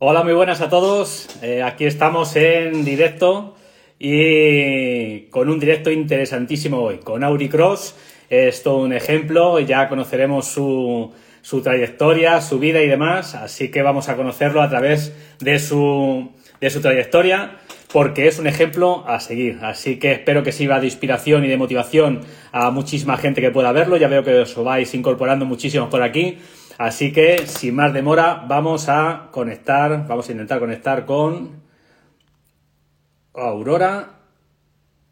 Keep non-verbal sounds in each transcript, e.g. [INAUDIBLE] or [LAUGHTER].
Hola, muy buenas a todos. Eh, aquí estamos en directo y con un directo interesantísimo hoy, con Auri Cross. Es todo un ejemplo, ya conoceremos su, su trayectoria, su vida y demás, así que vamos a conocerlo a través de su, de su trayectoria porque es un ejemplo a seguir. Así que espero que sirva de inspiración y de motivación a muchísima gente que pueda verlo. Ya veo que os vais incorporando muchísimos por aquí. Así que, sin más demora, vamos a conectar, vamos a intentar conectar con Aurora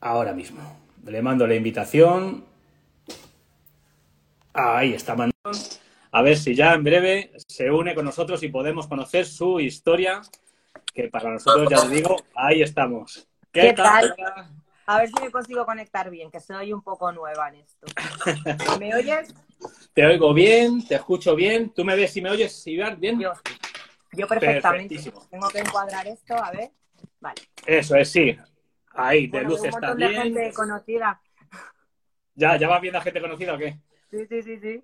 ahora mismo. Le mando la invitación. Ahí está mandando. A ver si ya en breve se une con nosotros y podemos conocer su historia, que para nosotros, ya os digo, ahí estamos. ¿Qué, tal? A ver si me consigo conectar bien, que soy un poco nueva en esto. [LAUGHS] ¿Me oyes? Te oigo bien, te escucho bien. ¿Tú me ves y me oyes, Ibar, bien? Yo, yo perfectamente. Tengo que encuadrar esto, a ver. Vale. Eso es, sí. Ahí, de luz está bien. De gente conocida. ¿Ya, ¿Ya vas viendo a gente conocida o qué? Sí, sí, sí, sí.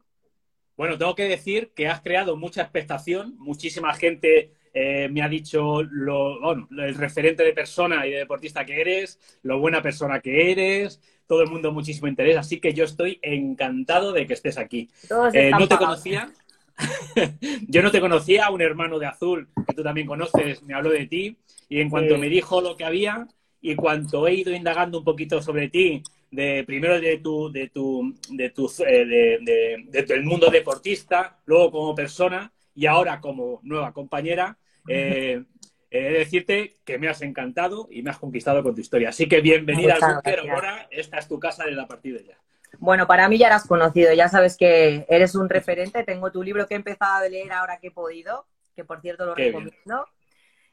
Bueno, tengo que decir que has creado mucha expectación. Muchísima gente eh, me ha dicho lo, bueno, el referente de persona y de deportista que eres, lo buena persona que eres, todo el mundo muchísimo interés, así que yo estoy encantado de que estés aquí. Eh, no te conocía, [LAUGHS] yo no te conocía, un hermano de Azul que tú también conoces me habló de ti y en cuanto me dijo lo que había y cuanto he ido indagando un poquito sobre ti, de primero de tu de tu de tu eh, de, de, del mundo deportista, luego como persona y ahora como nueva compañera, [LAUGHS] eh, he de decirte que me has encantado y me has conquistado con tu historia. Así que bienvenida al Bunker ahora. Esta es tu casa de la partida ya. Bueno, para mí ya la has conocido, ya sabes que eres un referente. Tengo tu libro que he empezado a leer ahora que he podido, que por cierto lo recomiendo.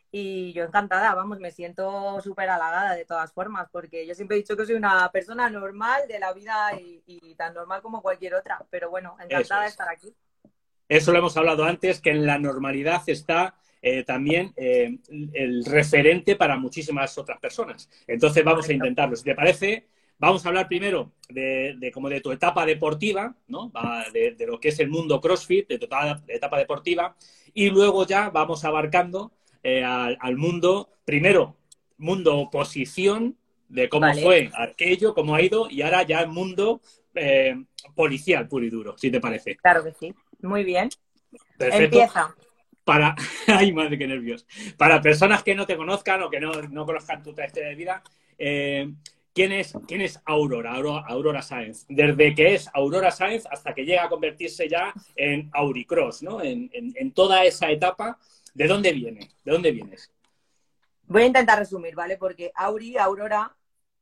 Y yo encantada, vamos, me siento súper halagada de todas formas, porque yo siempre he dicho que soy una persona normal de la vida y, tan normal como cualquier otra. Pero bueno, encantada de estar aquí. Eso lo hemos hablado antes, que en la normalidad está eh, también eh, el referente para muchísimas otras personas. Entonces vamos a intentarlo. Si te parece, vamos a hablar primero de, como de tu etapa deportiva, ¿no? De, lo que es el mundo CrossFit, de tu etapa deportiva, y luego ya vamos abarcando eh, al, mundo, primero, mundo oposición, de cómo fue aquello, cómo ha ido, y ahora ya el mundo policial puro y duro, si te parece. Claro que sí. Muy bien. Empieza para, [LAUGHS] ay madre, qué nervios, para personas que no te conozcan o que no, conozcan tu trayectoria de vida, eh, ¿quién, es, ¿quién es Aurora, Aurora, Sáenz? Desde que es Aurora Sáenz hasta que llega a convertirse ya en Auricross, ¿no? En, toda esa etapa, ¿de dónde viene? ¿De dónde vienes? Voy a intentar resumir, ¿vale? Porque Auri, Aurora,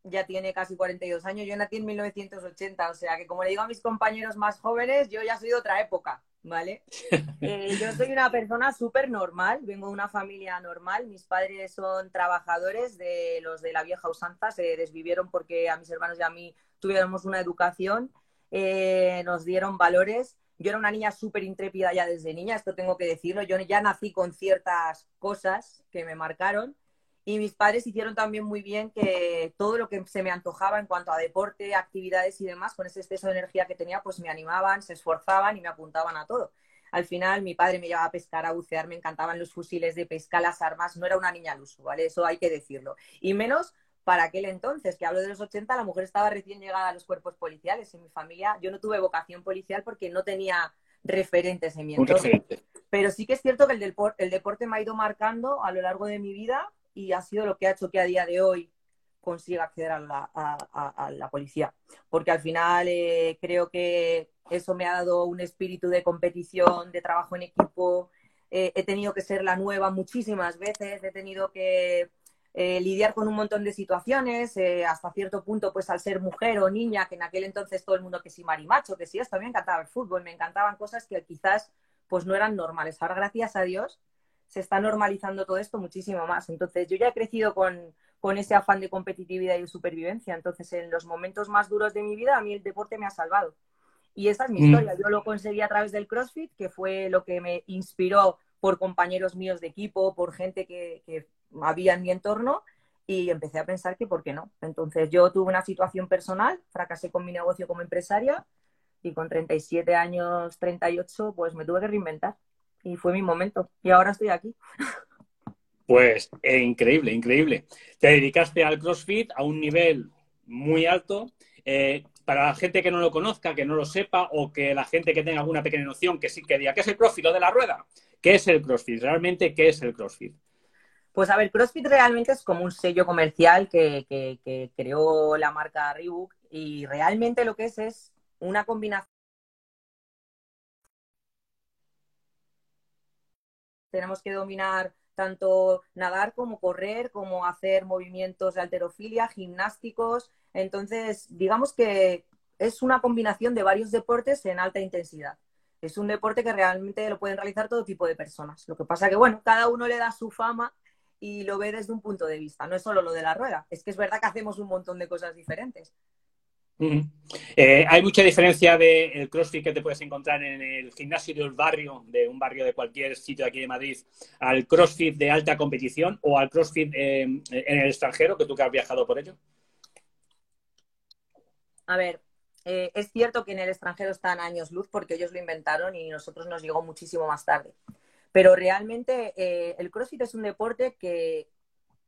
ya tiene casi 42 años. Yo nací en 1980, o sea que como le digo a mis compañeros más jóvenes, yo ya soy de otra época. ¿Vale? [LAUGHS] Eh, yo soy una persona súper normal, vengo de una familia normal, mis padres son trabajadores de los de la vieja usanza, se desvivieron porque a mis hermanos y a mí tuviéramos una educación, eh, nos dieron valores. Yo era una niña súper intrépida ya desde niña, esto tengo que decirlo, yo ya nací con ciertas cosas que me marcaron y mis padres hicieron también muy bien que todo lo que se me antojaba en cuanto a deporte, actividades y demás, con ese exceso de energía que tenía, pues me animaban, se esforzaban y me apuntaban a todo. Al final mi padre me llevaba a pescar, a bucear, me encantaban los fusiles de pesca, las armas, no era una niña al uso, ¿vale? Eso hay que decirlo. Y menos para aquel entonces, que hablo de los 80, la mujer estaba recién llegada a los cuerpos policiales. En mi familia yo no tuve vocación policial porque no tenía referentes en mi entorno. Pero sí que es cierto que el, el deporte me ha ido marcando a lo largo de mi vida y ha sido lo que ha hecho que a día de hoy consiga acceder a la, policía. Porque al final eh, creo que eso me ha dado un espíritu de competición, de trabajo en equipo. Eh, he tenido que ser la nueva muchísimas veces, he tenido que eh, lidiar con un montón de situaciones, hasta cierto punto, pues al ser mujer o niña, que en aquel entonces todo el mundo que sí marimacho, que sí esto, me encantaba el fútbol, me encantaban cosas que quizás pues no eran normales. Ahora, gracias a Dios, se está normalizando todo esto muchísimo más. Entonces, yo ya he crecido con, ese afán de competitividad y de supervivencia. Entonces, en los momentos más duros de mi vida, a mí el deporte me ha salvado. Y esa es mi mm. historia. Yo lo conseguí a través del CrossFit, que fue lo que me inspiró por compañeros míos de equipo, por gente que, que había en mi entorno y empecé a pensar que por qué no. Entonces yo tuve una situación personal, fracasé con mi negocio como empresaria y con 37 años, 38, pues me tuve que reinventar y fue mi momento. Y ahora estoy aquí. Pues eh, increíble, increíble. Te dedicaste al CrossFit a un nivel muy alto. Eh, para la gente que no lo conozca, que no lo sepa, o que la gente que tenga alguna pequeña noción, que sí que diga, ¿qué es el CrossFit? Lo de la rueda. ¿Qué es el CrossFit? Realmente, ¿qué es el CrossFit? Pues a ver, CrossFit realmente es como un sello comercial que, que creó la marca Reebok y realmente lo que es es una combinación. Tenemos que dominar tanto nadar como correr, como hacer movimientos de alterofilia, gimnásticos. Entonces, digamos que es una combinación de varios deportes en alta intensidad. Es un deporte que realmente lo pueden realizar todo tipo de personas. Lo que pasa que, bueno, cada uno le da su fama y lo ve desde un punto de vista. No es solo lo de la rueda, es que es verdad que hacemos un montón de cosas diferentes. Eh, hay mucha diferencia del CrossFit que te puedes encontrar en el gimnasio del barrio, de un barrio de cualquier sitio de aquí de Madrid, al CrossFit de alta competición o al CrossFit eh, en el extranjero, que tú que has viajado por ello. A ver, eh, es cierto que en el extranjero están años luz porque ellos lo inventaron y nosotros nos llegó muchísimo más tarde. Pero realmente el CrossFit es un deporte que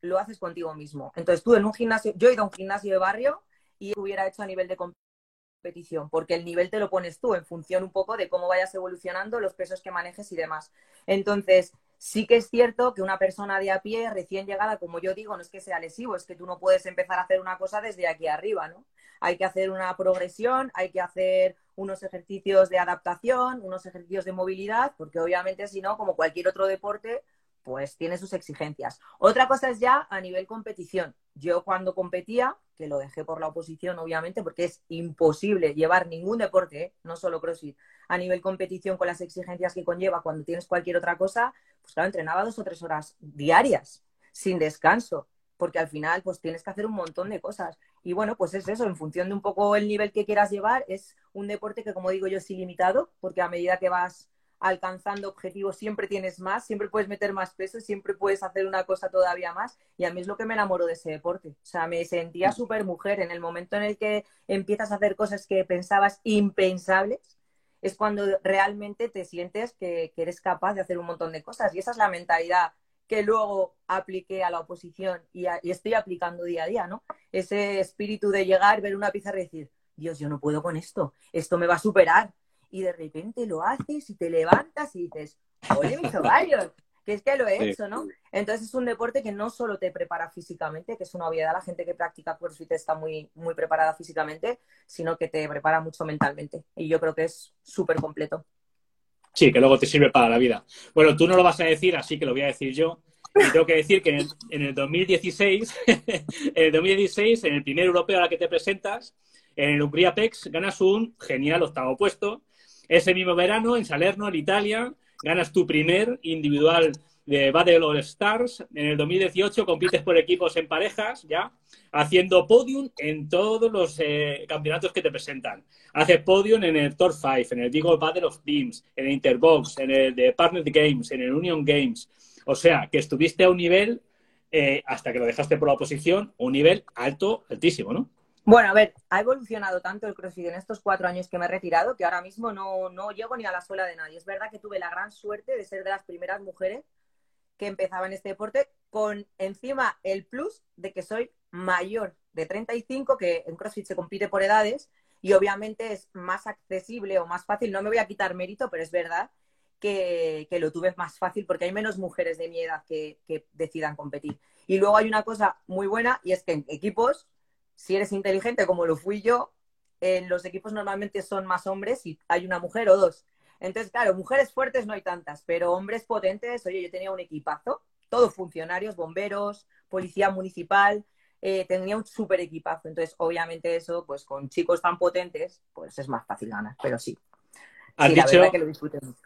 lo haces contigo mismo. Entonces tú en un gimnasio, yo he ido a un gimnasio de barrio y hubiera hecho a nivel de competición, porque el nivel te lo pones tú en función un poco de cómo vayas evolucionando, los pesos que manejes y demás. Entonces, sí que es cierto que una persona de a pie, recién llegada, como yo digo, no es que sea lesivo, es que tú no puedes empezar a hacer una cosa desde aquí arriba, ¿no? Hay que hacer una progresión, hay que hacer unos ejercicios de adaptación, unos ejercicios de movilidad, porque obviamente si no, como cualquier otro deporte, pues tiene sus exigencias. Otra cosa es ya a nivel competición. Yo cuando competía, que lo dejé por la oposición, obviamente, porque es imposible llevar ningún deporte, ¿eh? no solo CrossFit, a nivel competición con las exigencias que conlleva cuando tienes cualquier otra cosa, pues claro, entrenaba dos o tres horas diarias, sin descanso, porque al final pues tienes que hacer un montón de cosas. Y bueno, pues es eso, en función de un poco el nivel que quieras llevar, es un deporte que, como digo yo, es ilimitado, porque a medida que vas alcanzando objetivos, siempre tienes más, siempre puedes meter más peso, siempre puedes hacer una cosa todavía más. Y a mí es lo que me enamoró de ese deporte. O sea, me sentía mm. súper mujer. En el momento en el que empiezas a hacer cosas que pensabas impensables, es cuando realmente te sientes que, eres capaz de hacer un montón de cosas. Y esa es la mentalidad que luego apliqué a la oposición y, y estoy aplicando día a día, ¿no? Ese espíritu de llegar, ver una pizarra y decir, Dios, yo no puedo con esto, esto me va a superar, y de repente lo haces y te levantas y dices, oye, mis ovarios, que es que lo he hecho, ¿no? Entonces es un deporte que no solo te prepara físicamente, que es una obviedad, la gente que practica CrossFit está muy, muy preparada físicamente, sino que te prepara mucho mentalmente. Y yo creo que es súper completo. Sí, que luego te sirve para la vida. Bueno, tú no lo vas a decir, así que lo voy a decir yo. Y tengo que decir que en el, en el 2016, [LAUGHS] en el 2016, en el primer europeo a la que te presentas, en el Hungría PEX, ganas un genial octavo puesto ese mismo verano, en Salerno, en Italia, ganas tu primer individual de Battle All Stars. En el 2018 compites por equipos en parejas, ya, haciendo podium en todos los eh, campeonatos que te presentan. Haces podium en el Top 5, en el Digo Battle of Teams, en el Interbox, en el de Partner Games, en el Union Games. O sea, que estuviste a un nivel, eh, hasta que lo dejaste por la oposición, un nivel alto, altísimo, ¿no? Bueno, a ver, ha evolucionado tanto el CrossFit en estos cuatro años que me he retirado que ahora mismo no, no llego ni a la suela de nadie. Es verdad que tuve la gran suerte de ser de las primeras mujeres que empezaba en este deporte, con encima el plus de que soy mayor de 35, que en CrossFit se compite por edades y obviamente es más accesible o más fácil. No me voy a quitar mérito, pero es verdad que, lo tuve más fácil porque hay menos mujeres de mi edad que, que decidan competir. Y luego hay una cosa muy buena y es que en equipos si eres inteligente como lo fui yo, en los equipos normalmente son más hombres y hay una mujer o dos. Entonces, claro, mujeres fuertes no hay tantas, pero hombres potentes, oye, yo tenía un equipazo, todos funcionarios, bomberos, policía municipal, eh, tenía un súper equipazo. Entonces, obviamente eso, pues con chicos tan potentes, pues es más fácil ganar, pero sí. Has dicho, que lo disfruté mucho.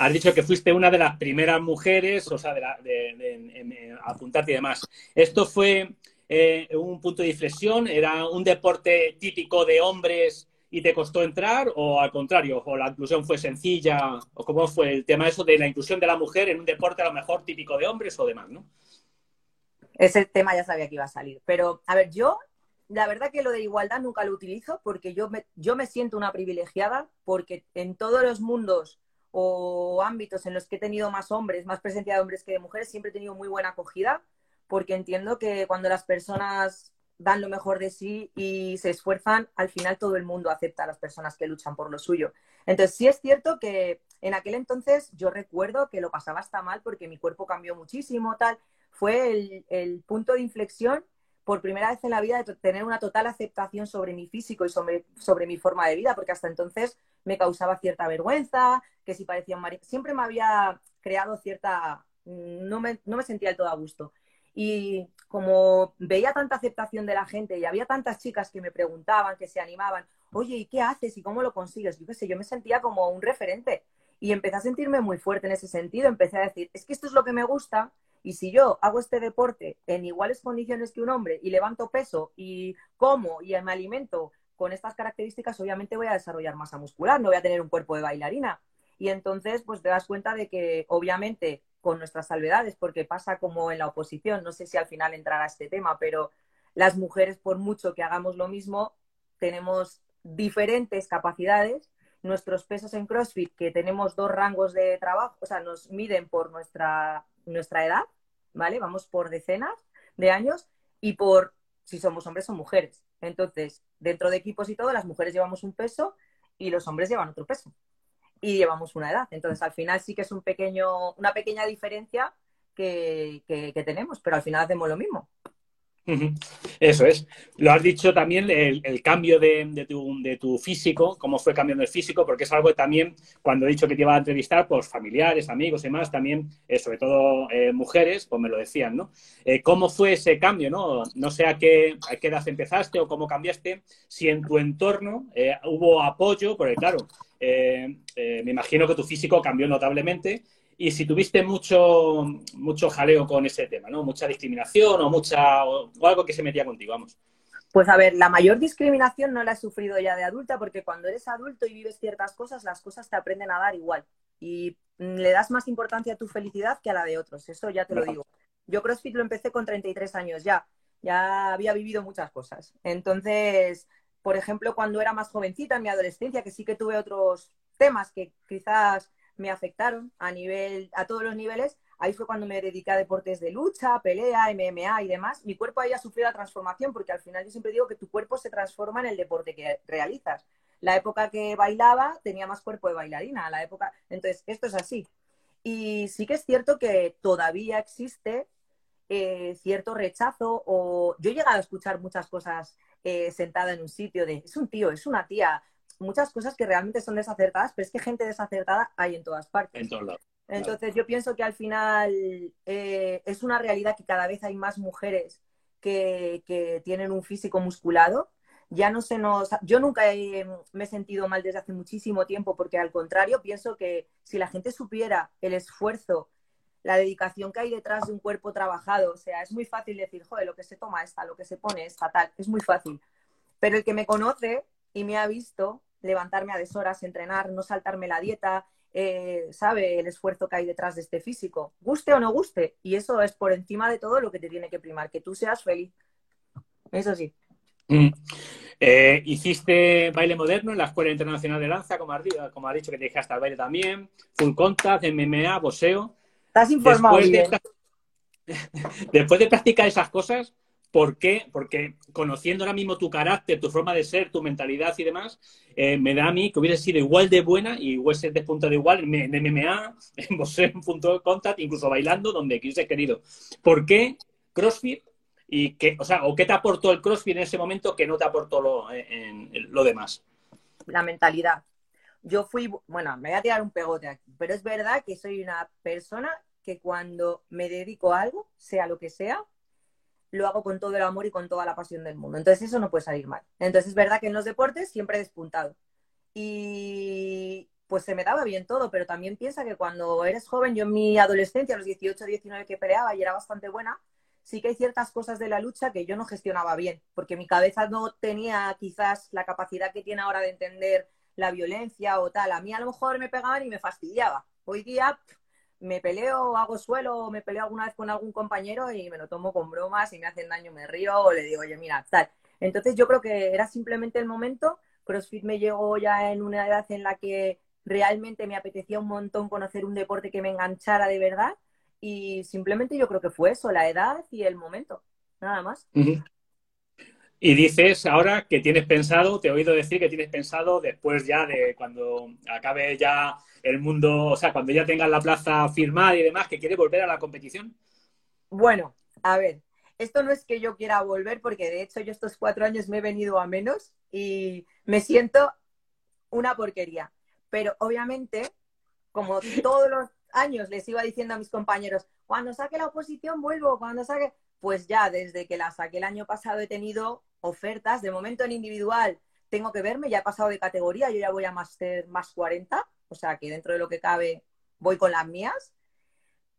Has dicho que fuiste una de las primeras mujeres, o sea, de, de apuntarte y demás. Esto fue eh, un punto de inflexión? ¿Era un deporte típico de hombres y te costó entrar? ¿O al contrario? ¿O la inclusión fue sencilla? ¿O cómo fue el tema eso de la inclusión de la mujer en un deporte a lo mejor típico de hombres o demás, no? Ese tema ya sabía que iba a salir. Pero, a ver, yo la verdad que lo de igualdad nunca lo utilizo porque yo me, yo me siento una privilegiada porque en todos los mundos o ámbitos en los que he tenido más hombres, más presencia de hombres que de mujeres, siempre he tenido muy buena acogida, porque entiendo que cuando las personas dan lo mejor de sí y se esfuerzan, al final todo el mundo acepta a las personas que luchan por lo suyo. Entonces, sí es cierto que en aquel entonces yo recuerdo que lo pasaba hasta mal porque mi cuerpo cambió muchísimo, tal. Fue el, punto de inflexión por primera vez en la vida de tener una total aceptación sobre mi físico y sobre, sobre mi forma de vida, porque hasta entonces me causaba cierta vergüenza, que si parecía un marido, siempre me había creado cierta, no me, no me sentía del todo a gusto. Y como veía tanta aceptación de la gente y había tantas chicas que me preguntaban, que se animaban, oye, ¿y qué haces? ¿Y cómo lo consigues? Yo qué sé, yo me sentía como un referente. Y empecé a sentirme muy fuerte en ese sentido. Empecé a decir, es que esto es lo que me gusta. Y si yo hago este deporte en iguales condiciones que un hombre y levanto peso y como y me alimento con estas características, obviamente voy a desarrollar masa muscular, no voy a tener un cuerpo de bailarina. Y entonces, pues te das cuenta de que obviamente con nuestras salvedades, porque pasa como en la oposición, no sé si al final entrará este tema, pero las mujeres, por mucho que hagamos lo mismo, tenemos diferentes capacidades. Nuestros pesos en CrossFit, que tenemos dos rangos de trabajo, o sea, nos miden por nuestra, nuestra edad, ¿vale? Vamos por decenas de años y por si somos hombres o mujeres. Entonces, dentro de equipos y todo, las mujeres llevamos un peso y los hombres llevan otro peso y llevamos una edad. Entonces, al final sí que es un pequeño, una pequeña diferencia que, que, tenemos, pero al final hacemos lo mismo. Eso es. Lo has dicho también, el, cambio de, tu, de, tu, físico, cómo fue cambiando el físico, porque es algo que también, cuando he dicho que te iba a entrevistar, pues familiares, amigos y demás, también, eh, sobre todo eh, mujeres, pues me lo decían, ¿no? Eh, ¿Cómo fue ese cambio, no? No sé a qué, a qué edad empezaste o cómo cambiaste, si en tu entorno hubo apoyo, porque claro, eh, eh, me imagino que tu físico cambió notablemente y si tuviste mucho, mucho jaleo con ese tema, ¿no? Mucha discriminación o, mucha, o algo que se metía contigo, vamos. Pues a ver, la mayor discriminación no la he sufrido ya de adulta porque cuando eres adulto y vives ciertas cosas, las cosas te aprenden a dar igual y le das más importancia a tu felicidad que a la de otros, eso ya te lo digo. Yo CrossFit lo empecé con 33 años ya, ya había vivido muchas cosas. Entonces, por ejemplo, cuando era más jovencita, en mi adolescencia, que sí que tuve otros temas que quizás me afectaron a nivel, a todos los niveles, ahí fue cuando me dediqué a deportes de lucha, pelea, MMA y demás. Mi cuerpo ahí ha sufrido la transformación, porque al final yo siempre digo que tu cuerpo se transforma en el deporte que realizas. La época que bailaba tenía más cuerpo de bailarina, la época. Entonces, esto es así. Y sí que es cierto que todavía existe eh, cierto rechazo o yo he llegado a escuchar muchas cosas eh, sentada en un sitio de es un tío, es una tía, muchas cosas que realmente son desacertadas, pero es que gente desacertada hay en todas partes. En todos lados. Entonces yo pienso que al final eh, es una realidad que cada vez hay más mujeres que, que, tienen un físico musculado. Ya no se nos. Yo nunca me he sentido mal desde hace muchísimo tiempo, porque al contrario, pienso que si la gente supiera el esfuerzo la dedicación que hay detrás de un cuerpo trabajado. O sea, es muy fácil decir, joder, lo que se toma esta, lo que se pone esta, tal. Es muy fácil. Pero el que me conoce y me ha visto levantarme a deshoras, entrenar, no saltarme la dieta, eh, sabe el esfuerzo que hay detrás de este físico, guste o no guste. Y eso es por encima de todo lo que te tiene que primar, que tú seas feliz. Eso sí. Mm. Eh, hiciste baile moderno en la Escuela Internacional de Lanza, como has, como dicho que te dije hasta el baile también, full contact, MMA, boxeo. Estás informado [LAUGHS] después de, practicar esas cosas, ¿por qué? Porque conociendo ahora mismo tu carácter, tu forma de ser, tu mentalidad y demás, eh, me da a mí que hubiese sido igual de buena y hubiese despuntado igual en MMA, [LAUGHS] en boxeo, en punto de contact, incluso bailando, donde quise querido. ¿Por qué CrossFit? Y qué, o sea, ¿o qué te aportó el CrossFit en ese momento que no te aportó lo, en, lo demás? La mentalidad yo fui, bueno, me voy a tirar un pegote aquí, pero es verdad que soy una persona que cuando me dedico a algo, sea lo que sea, lo hago con todo el amor y con toda la pasión del mundo. Entonces eso no puede salir mal. Entonces es verdad que en los deportes siempre he despuntado. Y pues se me daba bien todo, pero también piensa que cuando eres joven, yo en mi adolescencia, a los 18, 19 que peleaba y era bastante buena, sí que hay ciertas cosas de la lucha que yo no gestionaba bien, porque mi cabeza no tenía quizás la capacidad que tiene ahora de entender la violencia o tal. A mí a lo mejor me pegaban y me fastidiaba. Hoy día me peleo, hago suelo, me peleo alguna vez con algún compañero y me lo tomo con bromas y me hacen daño, me río o le digo, oye, mira, tal. Entonces yo creo que era simplemente el momento. CrossFit me llegó ya en una edad en la que realmente me apetecía un montón conocer un deporte que me enganchara de verdad y simplemente yo creo que fue eso, la edad y el momento, nada más. Y dices ahora que tienes pensado, te he oído decir que tienes pensado después ya de cuando acabe ya el mundo, o sea, cuando ya tengas la plaza firmada y demás, que quieres volver a la competición. Bueno, a ver, esto no es que yo quiera volver, porque de hecho yo estos cuatro años me he venido a menos y me siento una porquería. Pero obviamente, como todos los años les iba diciendo a mis compañeros, cuando saque la oposición vuelvo, cuando saque, pues ya desde que la saqué el año pasado he tenido ofertas, de momento en individual tengo que verme, ya he pasado de categoría, yo ya voy a Master más 40, o sea que dentro de lo que cabe voy con las mías,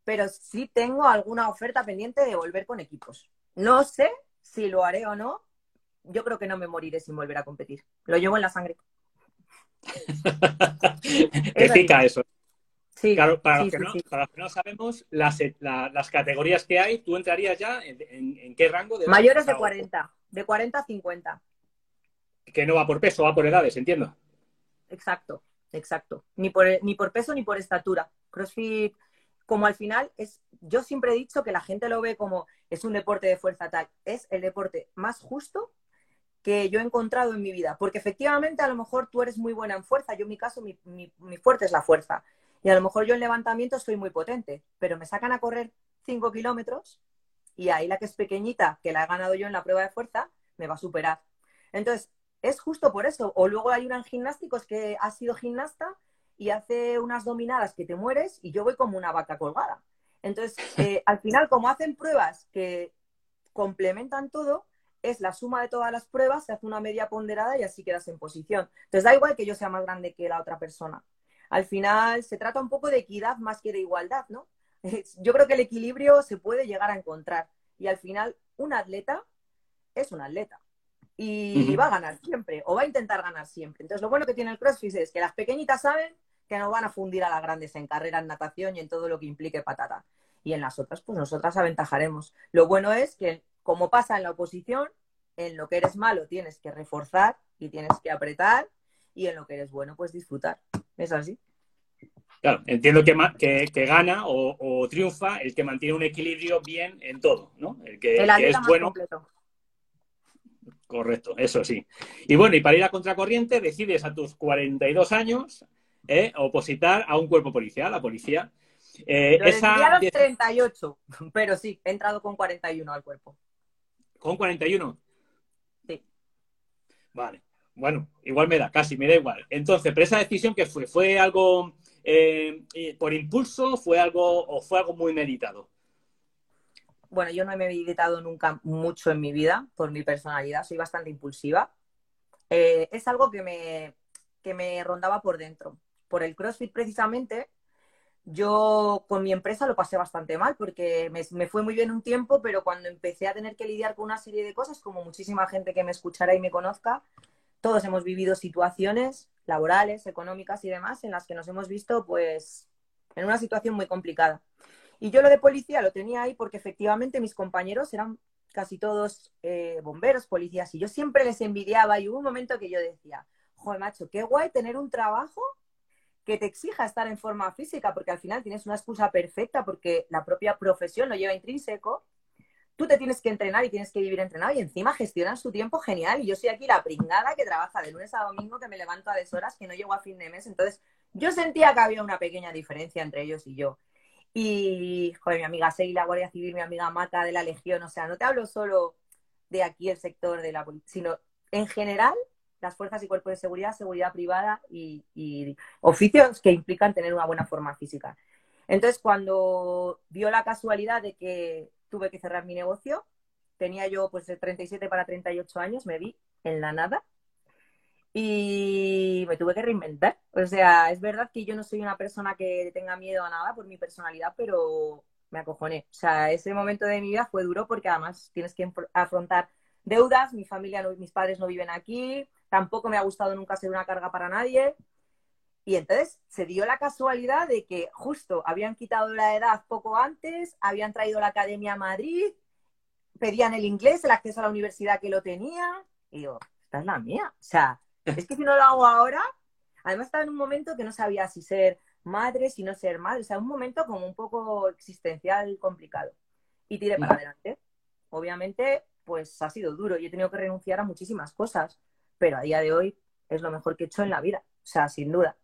pero sí tengo alguna oferta pendiente de volver con equipos. No sé si lo haré o no, yo creo que no me moriré sin volver a competir, lo llevo en la sangre. [LAUGHS] Qué pica eso. Sí, claro, para, los que no, sabemos, las, las, categorías que hay, ¿tú entrarías ya en, qué rango? De Mayores de 40, de 40 a 50. Que no va por peso, va por edades, entiendo. Exacto, exacto. Ni por, ni por peso ni por estatura. CrossFit, como al final, es, yo siempre he dicho que la gente lo ve como es un deporte de fuerza tal. Es el deporte más justo que yo he encontrado en mi vida. Porque efectivamente, a lo mejor tú eres muy buena en fuerza. Yo, en mi caso, mi, mi, fuerte es la fuerza. Y a lo mejor yo en levantamiento soy muy potente, pero me sacan a correr 5 kilómetros y ahí la que es pequeñita, que la he ganado yo en la prueba de fuerza, me va a superar. Entonces, es justo por eso. O luego hay una en gimnásticos que ha sido gimnasta y hace unas dominadas que te mueres y yo voy como una vaca colgada. Entonces, [LAUGHS] eh, al final, como hacen pruebas que complementan todo, es la suma de todas las pruebas, se hace una media ponderada y así quedas en posición. Entonces da igual que yo sea más grande que la otra persona. Al final se trata un poco de equidad más que de igualdad, ¿no? Yo creo que el equilibrio se puede llegar a encontrar y al final un atleta es un atleta y va a ganar siempre o va a intentar ganar siempre. Entonces lo bueno que tiene el CrossFit es que las pequeñitas saben que no van a fundir a las grandes en carrera, en natación y en todo lo que implique patata. Y en las otras, pues nosotras aventajaremos. Lo bueno es que como pasa en la oposición, en lo que eres malo tienes que reforzar y tienes que apretar y en lo que eres bueno, pues disfrutar. ¿Es así? Claro, entiendo que, que, gana o, triunfa el que mantiene un equilibrio bien en todo, ¿no? El que, es bueno. Completo. Correcto, eso sí. Y bueno, y para ir a contracorriente, decides a tus 42 años eh, opositar a un cuerpo policial, la policía. Eh, esa... a los 38, pero sí, he entrado con 41 al cuerpo. ¿Con 41? Sí. Vale. Bueno, igual me da, casi, me da igual. Entonces, pero esa decisión que fue, ¿fue algo eh, por impulso, fue algo o fue algo muy meditado? Bueno, yo no he meditado nunca mucho en mi vida por mi personalidad, soy bastante impulsiva. Eh, es algo que me, que me rondaba por dentro. Por el CrossFit precisamente, yo con mi empresa lo pasé bastante mal porque me, fue muy bien un tiempo, pero cuando empecé a tener que lidiar con una serie de cosas, como muchísima gente que me escuchará y me conozca, todos hemos vivido situaciones laborales, económicas y demás en las que nos hemos visto pues en una situación muy complicada. Y yo lo de policía lo tenía ahí porque efectivamente mis compañeros eran casi todos eh, bomberos, policías, y yo siempre les envidiaba y hubo un momento que yo decía, joder, macho, qué guay tener un trabajo que te exija estar en forma física, porque al final tienes una excusa perfecta, porque la propia profesión lo lleva intrínseco. Tú te tienes que entrenar y tienes que vivir entrenado y encima gestionas tu tiempo genial. Y yo soy aquí la pringada que trabaja de lunes a domingo, que me levanto a deshoras, que no llego a fin de mes. Entonces, yo sentía que había una pequeña diferencia entre ellos y yo. Y, joder, mi amiga Seila, Guardia Civil, mi amiga Mata de la Legión, o sea, no te hablo solo de aquí el sector de la policía, sino en general las fuerzas y cuerpos de seguridad, seguridad privada y, oficios que implican tener una buena forma física. Entonces, cuando dio la casualidad de que tuve que cerrar mi negocio, tenía yo pues de 37 para 38 años, me vi en la nada y me tuve que reinventar. O sea, es verdad que yo no soy una persona que tenga miedo a nada por mi personalidad, pero me acojoné. O sea, ese momento de mi vida fue duro porque además tienes que afrontar deudas, mi familia, mis padres no viven aquí, tampoco me ha gustado nunca ser una carga para nadie. Y entonces se dio la casualidad de que justo habían quitado la edad poco antes, habían traído la academia a Madrid, pedían el inglés, el acceso a la universidad que lo tenía, y digo, esta es la mía. O sea, es que si no lo hago ahora, Además estaba en un momento que no sabía si ser madre, si no ser madre, o sea, un momento como un poco existencial complicado. Y tiré para adelante. Obviamente, pues ha sido duro y he tenido que renunciar a muchísimas cosas, pero a día de hoy es lo mejor que he hecho en la vida, o sea, sin duda.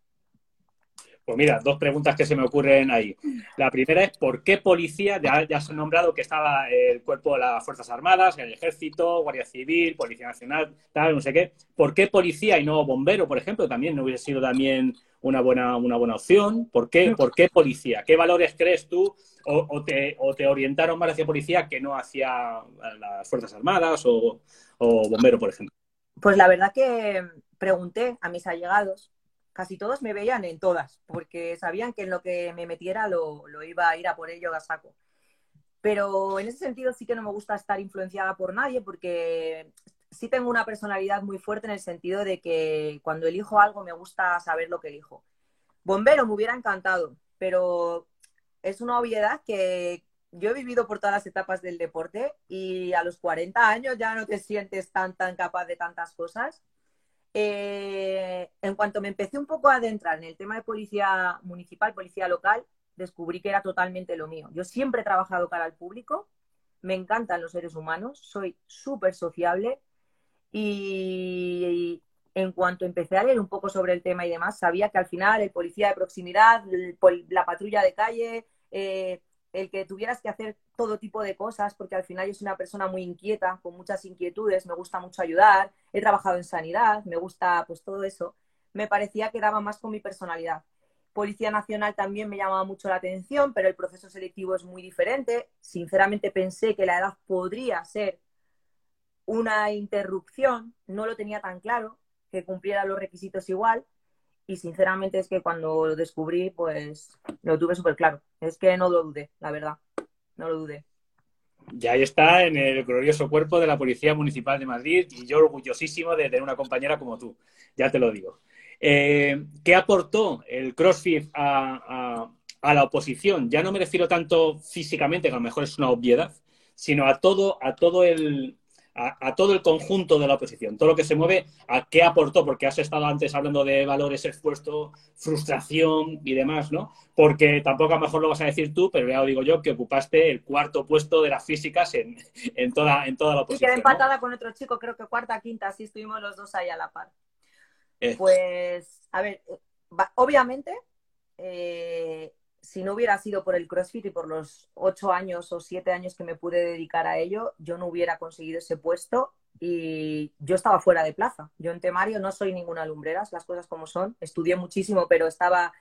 Pues mira, dos preguntas que se me ocurren ahí. La primera es, ¿por qué policía? Ya, ya se ha nombrado que estaba el cuerpo de las Fuerzas Armadas, el Ejército, Guardia Civil, Policía Nacional, tal, no sé qué. ¿Por qué policía y no bombero, por ejemplo? También no hubiese sido también una buena, una buena opción. ¿Por qué, ¿Por qué policía? ¿Qué valores crees tú o, te, o, te, orientaron más hacia policía que no hacia las Fuerzas Armadas o, o bombero, por ejemplo? Pues la verdad que pregunté a mis allegados casi todos me veían en todas, porque sabían que en lo que me metiera lo, iba a ir a por ello a saco. Pero en ese sentido sí que no me gusta estar influenciada por nadie, porque sí tengo una personalidad muy fuerte en el sentido de que cuando elijo algo me gusta saber lo que elijo. Bombero me hubiera encantado, pero es una obviedad que yo he vivido por todas las etapas del deporte y a los 40 años ya no te sientes tan, tan capaz de tantas cosas eh, en cuanto me empecé un poco a adentrar en el tema de policía municipal, policía local, descubrí que era totalmente lo mío. Yo siempre he trabajado cara al público, me encantan los seres humanos, soy súper sociable y en cuanto empecé a leer un poco sobre el tema y demás, sabía que al final el policía de proximidad, la patrulla de calle, eh, el que tuvieras que hacer todo tipo de cosas, porque al final yo soy una persona muy inquieta, con muchas inquietudes, me gusta mucho ayudar, he trabajado en sanidad, me gusta pues todo eso, me parecía que daba más con mi personalidad. Policía Nacional también me llamaba mucho la atención, pero el proceso selectivo es muy diferente. Sinceramente pensé que la edad podría ser una interrupción, no lo tenía tan claro, que cumpliera los requisitos igual, y sinceramente es que cuando lo descubrí, pues lo tuve súper claro. Es que no lo dudé, la verdad. No lo dudé. Ya ahí está en el glorioso cuerpo de la Policía Municipal de Madrid y yo orgullosísimo de tener una compañera como tú, ya te lo digo. Eh, ¿Qué aportó el CrossFit a, a, la oposición? Ya no me refiero tanto físicamente, que a lo mejor es una obviedad, sino a todo, a todo el, a, todo el conjunto de la oposición, todo lo que se mueve, a qué aportó, porque has estado antes hablando de valores, esfuerzo, frustración y demás, ¿no? Porque tampoco a lo mejor lo vas a decir tú, pero ya lo digo yo, que ocupaste el cuarto puesto de las físicas en, [LAUGHS] toda, en toda la oposición. Y quedé empatada con otro chico, creo que cuarta, quinta, así estuvimos los dos ahí a la par. Eh. Pues, a ver, eh, obviamente, eh, si no hubiera sido por el CrossFit y por los ocho años o siete años que me pude dedicar a ello, yo no hubiera conseguido ese puesto y yo estaba fuera de plaza. Yo en temario no soy ninguna lumbreras, las cosas como son. Estudié muchísimo, pero estaba,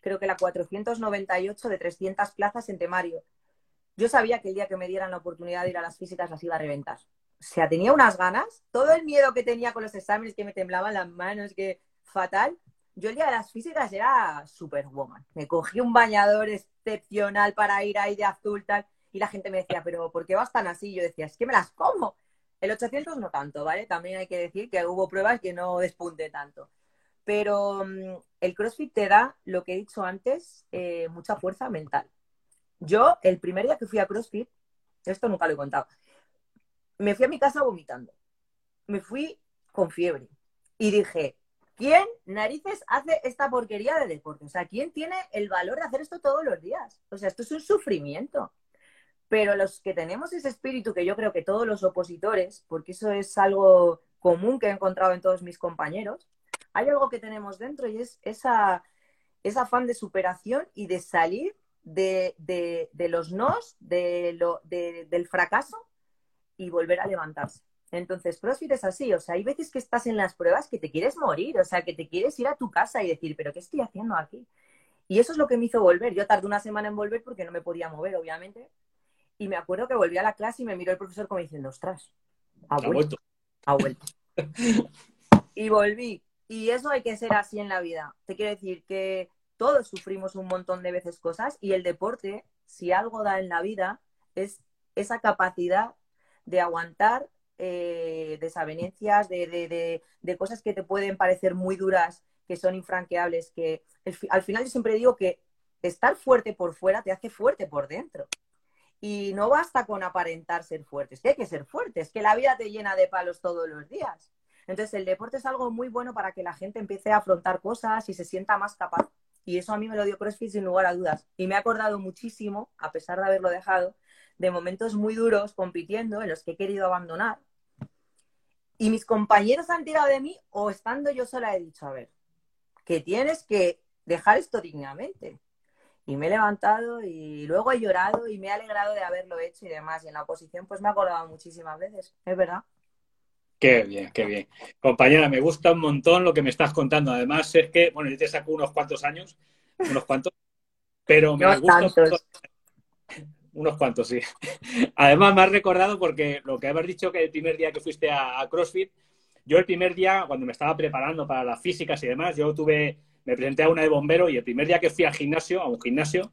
creo que la 498 de 300 plazas en temario. Yo sabía que el día que me dieran la oportunidad de ir a las físicas las iba a reventar. O sea, tenía unas ganas, todo el miedo que tenía con los exámenes, que me temblaban las manos, que fatal, yo el día de las físicas era superwoman. Me cogí un bañador excepcional para ir ahí de azul, tal. Y la gente me decía, pero ¿por qué vas tan así? Yo decía, es que me las como. El 800 no tanto, ¿vale? También hay que decir que hubo pruebas que no despunte tanto. Pero mm, el CrossFit te da, lo que he dicho antes, eh, mucha fuerza mental. Yo, el primer día que fui a CrossFit, esto nunca lo he contado, me fui a mi casa vomitando. Me fui con fiebre. Y dije, ¿Quién narices hace esta porquería de deporte? O sea, ¿quién tiene el valor de hacer esto todos los días? O sea, esto es un sufrimiento. Pero los que tenemos ese espíritu, que yo creo que todos los opositores, porque eso es algo común que he encontrado en todos mis compañeros, hay algo que tenemos dentro y es esa, ese afán de superación y de salir de, los nos, de lo, del fracaso y volver a levantarse. Entonces, CrossFit es así, o sea, hay veces que estás en las pruebas que te quieres morir, o sea, que te quieres ir a tu casa y decir, pero ¿qué estoy haciendo aquí? Y eso es lo que me hizo volver. Yo tardé una semana en volver porque no me podía mover, obviamente. Y me acuerdo que volví a la clase y me miró el profesor como diciendo, ostras, ha vuelto. Ha vuelto. [LAUGHS] y volví. Y eso hay que ser así en la vida. Te quiero decir que todos sufrimos un montón de veces cosas y el deporte, si algo da en la vida, es esa capacidad de aguantar eh, desavenencias, de, cosas que te pueden parecer muy duras, que son infranqueables, que al final yo siempre digo que estar fuerte por fuera te hace fuerte por dentro. Y no basta con aparentar ser fuerte, es que hay que ser fuerte, es que la vida te llena de palos todos los días. Entonces, el deporte es algo muy bueno para que la gente empiece a afrontar cosas y se sienta más capaz. Y eso a mí me lo dio CrossFit sin lugar a dudas. Y me ha acordado muchísimo, a pesar de haberlo dejado, de momentos muy duros compitiendo en los que he querido abandonar. Y mis compañeros han tirado de mí o estando yo sola he dicho, a ver, que tienes que dejar esto dignamente. Y me he levantado y luego he llorado y me he alegrado de haberlo hecho y demás. Y en la oposición pues me ha acordado muchísimas veces, es verdad. Qué bien, qué bien. Compañera, me gusta un montón lo que me estás contando. Además, es que, bueno, yo te saco unos cuantos años, unos cuantos, pero me gusta unos cuantos, sí. Además, me has recordado porque lo que habías dicho que el primer día que fuiste a, CrossFit, yo el primer día, cuando me estaba preparando para las físicas y demás, yo tuve, me presenté a una de bombero y el primer día que fui al gimnasio, a un gimnasio,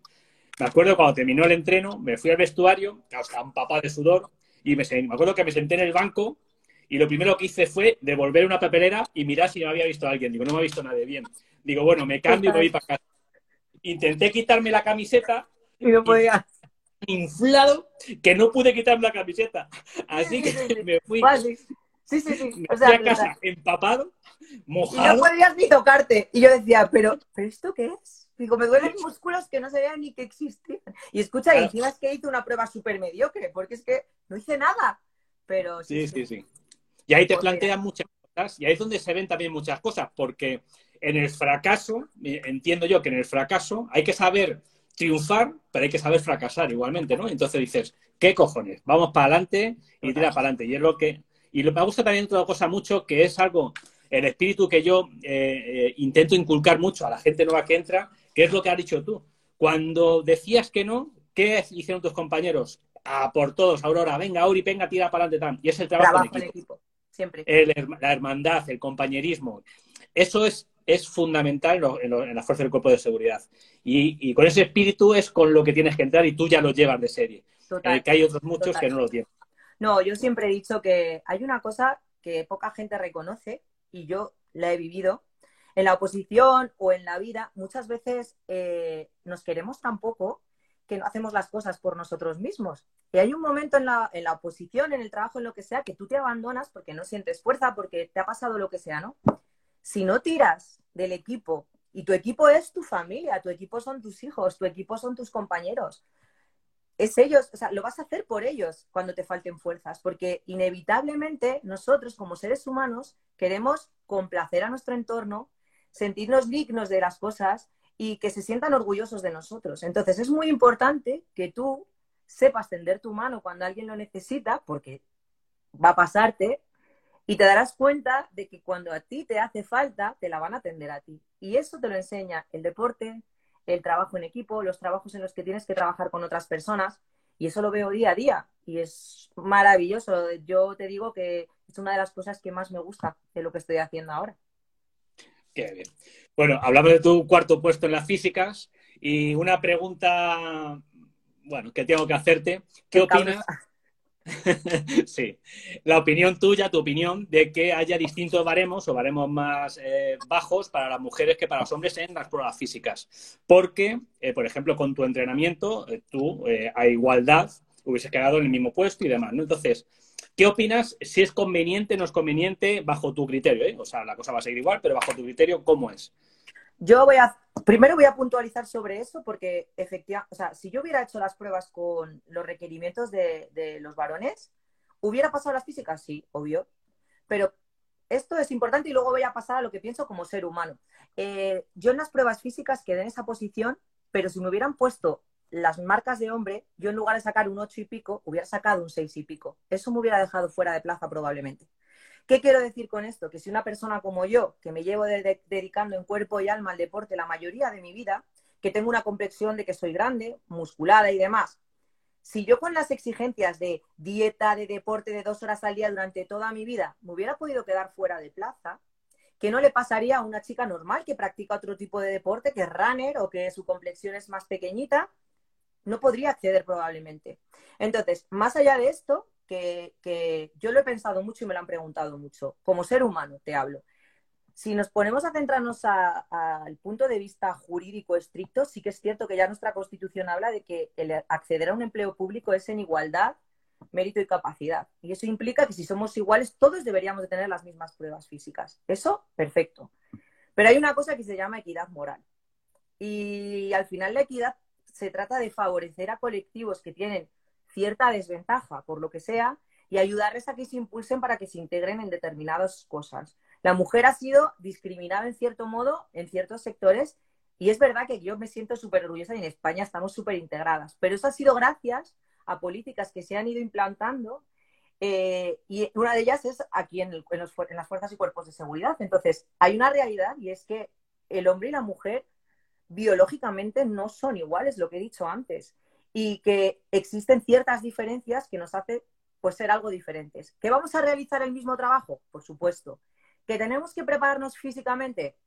me acuerdo cuando terminó el entreno, me fui al vestuario, estaba un papá de sudor, y me, me acuerdo que me senté en el banco y lo primero que hice fue devolver una papelera y mirar si me había visto alguien. Digo, no me ha visto nadie bien. Digo, bueno, me cambio y voy para casa. Intenté quitarme la camiseta. Y no podía. Inflado que no pude quitarme la camiseta. Así que me fui. Sí, sí, sí. Me fui a casa empapado, mojado. Y no podías ni tocarte. Y yo decía, pero, ¿pero esto qué es? Digo, me duelen músculos que no vean ni que existen. Y escucha, y encima es que hice una prueba súper mediocre, porque es que no hice nada. Pero sí, sí. sí. Y ahí te plantean muchas cosas y ahí es donde se ven también muchas cosas, porque en el fracaso, eh, entiendo yo que en el fracaso hay que saber triunfar, pero hay que saber fracasar igualmente, ¿no? Entonces dices, ¿qué cojones? Vamos para adelante y tira para adelante. Y es lo que... Y me gusta también otra cosa mucho, que es algo, el espíritu que yo eh, eh, intento inculcar mucho a la gente nueva que entra, que es lo que has dicho tú. Cuando decías que no, ¿qué hicieron tus compañeros? A por todos, Aurora, venga, Auri, venga, tira para adelante. Y es el trabajo, en equipo siempre. la hermandad, el compañerismo. Eso es, es fundamental en, la fuerza del cuerpo de seguridad. Y, con ese espíritu es con lo que tienes que entrar y tú ya lo llevas de serie. Eh, que hay otros muchos que no lo tienen. No, yo siempre he dicho que hay una cosa que poca gente reconoce y yo la he vivido. En la oposición o en la vida, muchas veces eh, nos queremos tan poco que no hacemos las cosas por nosotros mismos. Y hay un momento en la, en la oposición, en el trabajo, en lo que sea, que tú te abandonas porque no sientes fuerza, porque te ha pasado lo que sea, ¿no? Si no tiras del equipo, y tu equipo es tu familia, tu equipo son tus hijos, tu equipo son tus compañeros, es ellos, o sea, lo vas a hacer por ellos cuando te falten fuerzas, porque inevitablemente nosotros como seres humanos queremos complacer a nuestro entorno, sentirnos dignos de las cosas y que se sientan orgullosos de nosotros. Entonces es muy importante que tú sepas tender tu mano cuando alguien lo necesita, porque va a pasarte, y te darás cuenta de que cuando a ti te hace falta, te la van a atender a ti. Y eso te lo enseña el deporte, el trabajo en equipo, los trabajos en los que tienes que trabajar con otras personas. Y eso lo veo día a día y es maravilloso. Yo te digo que es una de las cosas que más me gusta de lo que estoy haciendo ahora. Qué bien. Bueno, hablamos de tu cuarto puesto en las físicas y una pregunta, bueno, que tengo que hacerte. ¿Qué opinas? [LAUGHS] sí, la opinión tuya, tu opinión de que haya distintos baremos o baremos más eh, bajos para las mujeres que para los hombres en las pruebas físicas. Porque, eh, por ejemplo, con tu entrenamiento, eh, tú a igualdad hubieses quedado en el mismo puesto y demás, ¿no? Entonces, ¿Qué opinas si es conveniente no es conveniente bajo tu criterio? O sea, la cosa va a seguir igual, pero bajo tu criterio, ¿cómo es? Yo voy a, primero voy a puntualizar sobre eso porque efectivamente, o sea, si yo hubiera hecho las pruebas con los requerimientos de, los varones, ¿hubiera pasado las físicas? Sí, obvio. Pero esto es importante y luego voy a pasar a lo que pienso como ser humano. Eh, yo en las pruebas físicas quedé en esa posición, pero si me hubieran puesto las marcas de hombre, yo en lugar de sacar un 8 y pico, hubiera sacado un 6 y pico. Eso me hubiera dejado fuera de plaza probablemente. ¿Qué quiero decir con esto? Que si una persona como yo, que me llevo dedicando en cuerpo y alma al deporte la mayoría de mi vida, que tengo una complexión de que soy grande, musculada y demás, si yo con las exigencias de dieta, de deporte de dos horas al día durante toda mi vida me hubiera podido quedar fuera de plaza, ¿qué no le pasaría a una chica normal que practica otro tipo de deporte, que es runner o que su complexión es más pequeñita no podría acceder probablemente. Entonces, más allá de esto, que, yo lo he pensado mucho y me lo han preguntado mucho, como ser humano te hablo. Si nos ponemos a centrarnos al punto de vista jurídico estricto, sí que es cierto que ya nuestra Constitución habla de que el acceder a un empleo público es en igualdad mérito y capacidad. Y eso implica que si somos iguales, todos deberíamos de tener las mismas pruebas físicas. Eso, perfecto. Pero hay una cosa que se llama equidad moral. Y al final la equidad se trata de favorecer a colectivos que tienen cierta desventaja, por lo que sea, y ayudarles a que se impulsen para que se integren en determinadas cosas. La mujer ha sido discriminada en cierto modo en ciertos sectores y es verdad que yo me siento súper orgullosa y en España estamos súper integradas, pero eso ha sido gracias a políticas que se han ido implantando eh, y una de ellas es aquí en, en, las fuerzas y cuerpos de seguridad. Entonces, hay una realidad y es que el hombre y la mujer biológicamente no son iguales, lo que he dicho antes, y que existen ciertas diferencias que nos hacen pues, ser algo diferentes. ¿Que vamos a realizar el mismo trabajo? Por supuesto. ¿Que tenemos que prepararnos físicamente?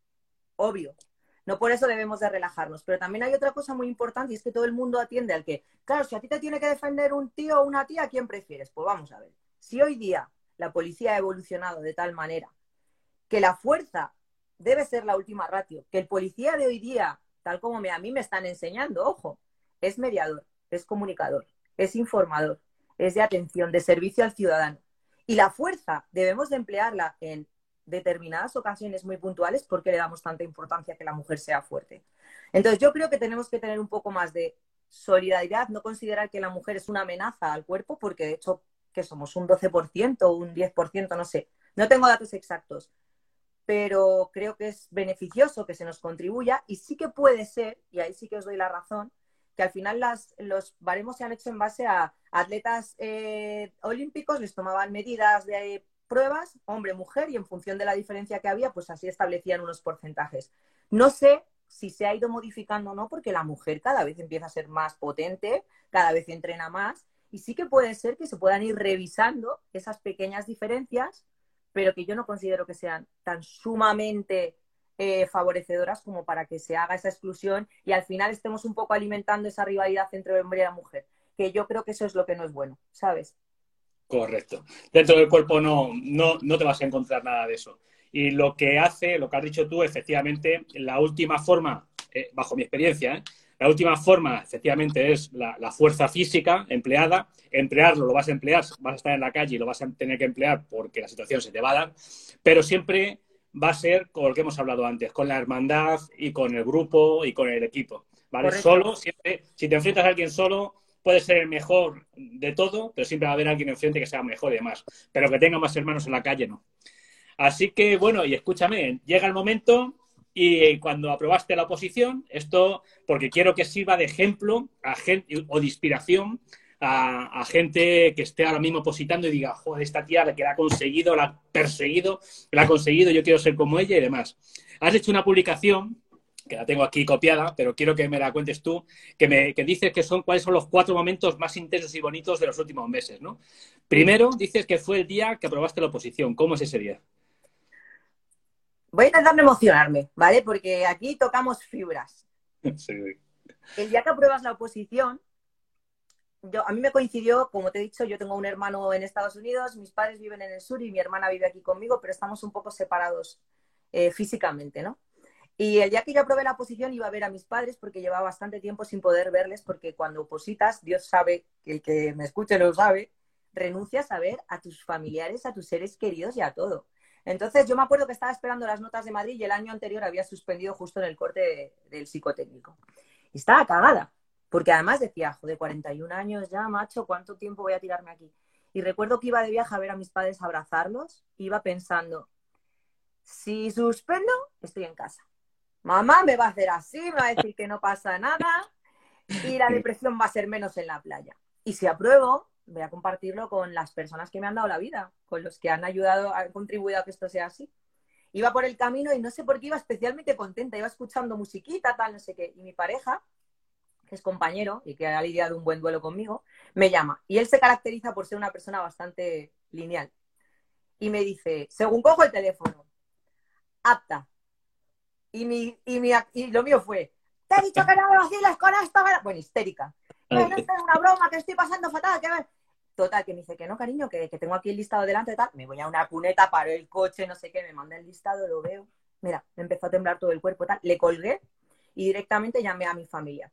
Obvio. No por eso debemos de relajarnos. Pero también hay otra cosa muy importante y es que todo el mundo atiende al que, claro, si a ti te tiene que defender un tío o una tía, ¿quién prefieres? Pues vamos a ver. Si hoy día la policía ha evolucionado de tal manera que la fuerza debe ser la última ratio, que el policía de hoy día, tal como a mí me están enseñando, ojo, es mediador, es comunicador, es informador, es de atención, de servicio al ciudadano. Y la fuerza debemos de emplearla en determinadas ocasiones muy puntuales porque le damos tanta importancia a que la mujer sea fuerte. Entonces yo creo que tenemos que tener un poco más de solidaridad, no considerar que la mujer es una amenaza al cuerpo, porque de hecho que somos un 12% o un 10%, no sé. No tengo datos exactos, pero creo que es beneficioso que se nos contribuya y sí que puede ser, y ahí sí que os doy la razón, que al final los baremos se han hecho en base a atletas eh, olímpicos, les tomaban medidas de pruebas, hombre, mujer, y en función de la diferencia que había, pues así establecían unos porcentajes. No sé si se ha ido modificando o no, porque la mujer cada vez empieza a ser más potente, cada vez entrena más, y sí que puede ser que se puedan ir revisando esas pequeñas diferencias, pero que yo no considero que sean tan sumamente eh, favorecedoras como para que se haga esa exclusión y al final estemos un poco alimentando esa rivalidad entre hombre y la mujer, que yo creo que eso es lo que no es bueno, ¿sabes? Correcto. Dentro del cuerpo no, no, no te vas a encontrar nada de eso. Y lo que hace, lo que has dicho tú, efectivamente, la última forma, eh, bajo mi experiencia, ¿eh? La última forma, efectivamente, es la, fuerza física empleada. Emplearlo, lo vas a emplear, vas a estar en la calle y lo vas a tener que emplear porque la situación se te va a dar, pero siempre va a ser con lo que hemos hablado antes, con la hermandad y con el grupo y con el equipo. ¿Vale? Solo, siempre, si te enfrentas a alguien solo, puede ser el mejor de todo, pero siempre va a haber alguien enfrente que sea mejor y demás. Pero que tenga más hermanos en la calle, no. Así que, bueno, y escúchame, llega el momento y cuando aprobaste la oposición, esto, porque quiero que sirva de ejemplo a gente, o de inspiración a, gente que esté ahora mismo opositando y diga, joder, esta tía que la ha conseguido, la ha perseguido, la ha conseguido, yo quiero ser como ella y demás. Has hecho una publicación que la tengo aquí copiada, pero quiero que me la cuentes tú, que me que dices que son cuáles son los cuatro momentos más intensos y bonitos de los últimos meses, ¿no? Primero, dices que fue el día que aprobaste la oposición. ¿Cómo es ese día? Voy a intentar no emocionarme, ¿vale? Porque aquí tocamos fibras. [LAUGHS] El día que apruebas la oposición, yo, a mí me coincidió, como te he dicho, yo tengo un hermano en Estados Unidos, mis padres viven en el sur y mi hermana vive aquí conmigo, pero estamos un poco separados eh, físicamente, ¿no? Y el día que yo aprobé la oposición iba a ver a mis padres porque llevaba bastante tiempo sin poder verles porque cuando opositas, Dios sabe, que el que me escuche lo sabe, renuncias a ver a tus familiares, a tus seres queridos y a todo. Entonces yo me acuerdo que estaba esperando las notas de Madrid y el año anterior había suspendido justo en el corte del psicotécnico. Y estaba cagada, porque además decía, joder, 41 años ya, macho, ¿cuánto tiempo voy a tirarme aquí? Y recuerdo que iba de viaje a ver a mis padres a abrazarlos, iba pensando, si suspendo, estoy en casa. Mamá me va a hacer así, me va a decir que no pasa nada y la depresión va a ser menos en la playa. Y si apruebo, voy a compartirlo con las personas que me han dado la vida, con los que han ayudado, han contribuido a que esto sea así. Iba por el camino y no sé por qué iba especialmente contenta, iba escuchando musiquita, tal, no sé qué. Y mi pareja, que es compañero y que ha lidiado un buen duelo conmigo, me llama. Y él se caracteriza por ser una persona bastante lineal. Y me dice, según cojo el teléfono, apta. Y, mi, y, mi, y lo mío fue, te he dicho que no me vaciles con esto. Bueno, histérica no es una broma, que estoy pasando fatal, que Total, que me dice que no, cariño, que, tengo aquí el listado delante, tal. Me voy a una cuneta, paro el coche, no sé qué, me manda el listado, lo veo. Mira, me empezó a temblar todo el cuerpo, tal. Le colgué y directamente llamé a mi familia.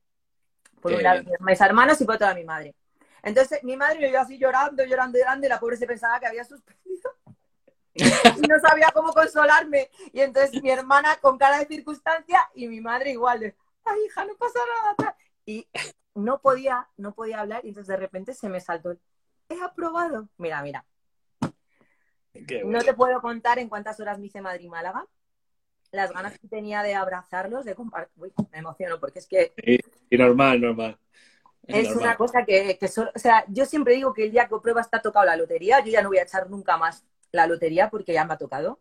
Por un lado, mis hermanos y por otra mi madre. Entonces mi madre me vio así llorando, llorando, llorando y la pobre se pensaba que había suspendido. [LAUGHS] y no sabía cómo consolarme. Y entonces mi hermana con cara de circunstancia y mi madre igual de, ay hija, no pasa nada. Y no podía, no podía hablar y entonces de repente se me saltó he aprobado. Mira, mira. No te puedo contar en cuántas horas me hice Madrid-Málaga. Las ganas que tenía de abrazarlos, de compartir. Uy, me emociono porque es que. Sí, normal, normal. Es, una cosa que, que solo, o sea, yo siempre digo que el día que prueba está tocado la lotería, yo ya no voy a echar nunca más la lotería porque ya me ha tocado.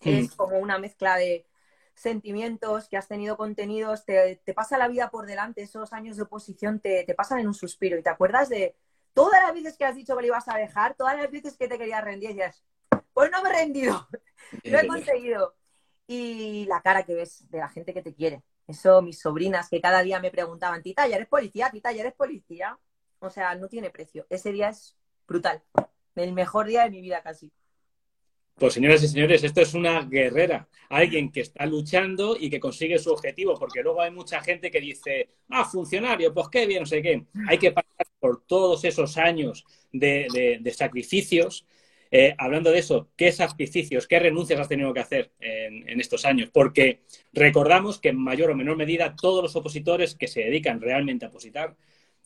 Es como una mezcla de sentimientos que has tenido contenidos, te, pasa la vida por delante, esos años de oposición te, te, pasan en un suspiro y te acuerdas de todas las veces que has dicho que lo ibas a dejar, todas las veces que te querías rendir, y dices, pues no me he rendido, [LAUGHS] lo he conseguido. Y la cara que ves de la gente que te quiere. Eso, mis sobrinas que cada día me preguntaban, Tita, ¿ya eres policía? Tita, ¿ya eres policía? O sea, no tiene precio. Ese día es brutal. El mejor día de mi vida casi. Pues señoras y señores, esto es una guerrera, alguien que está luchando y que consigue su objetivo, porque luego hay mucha gente que dice, ah, funcionario, pues qué bien, no sé qué. Hay que pasar por todos esos años de, sacrificios. Eh, hablando de eso, ¿qué sacrificios, qué renuncias has tenido que hacer en, estos años? Porque recordamos que en mayor o menor medida todos los opositores que se dedican realmente a opositar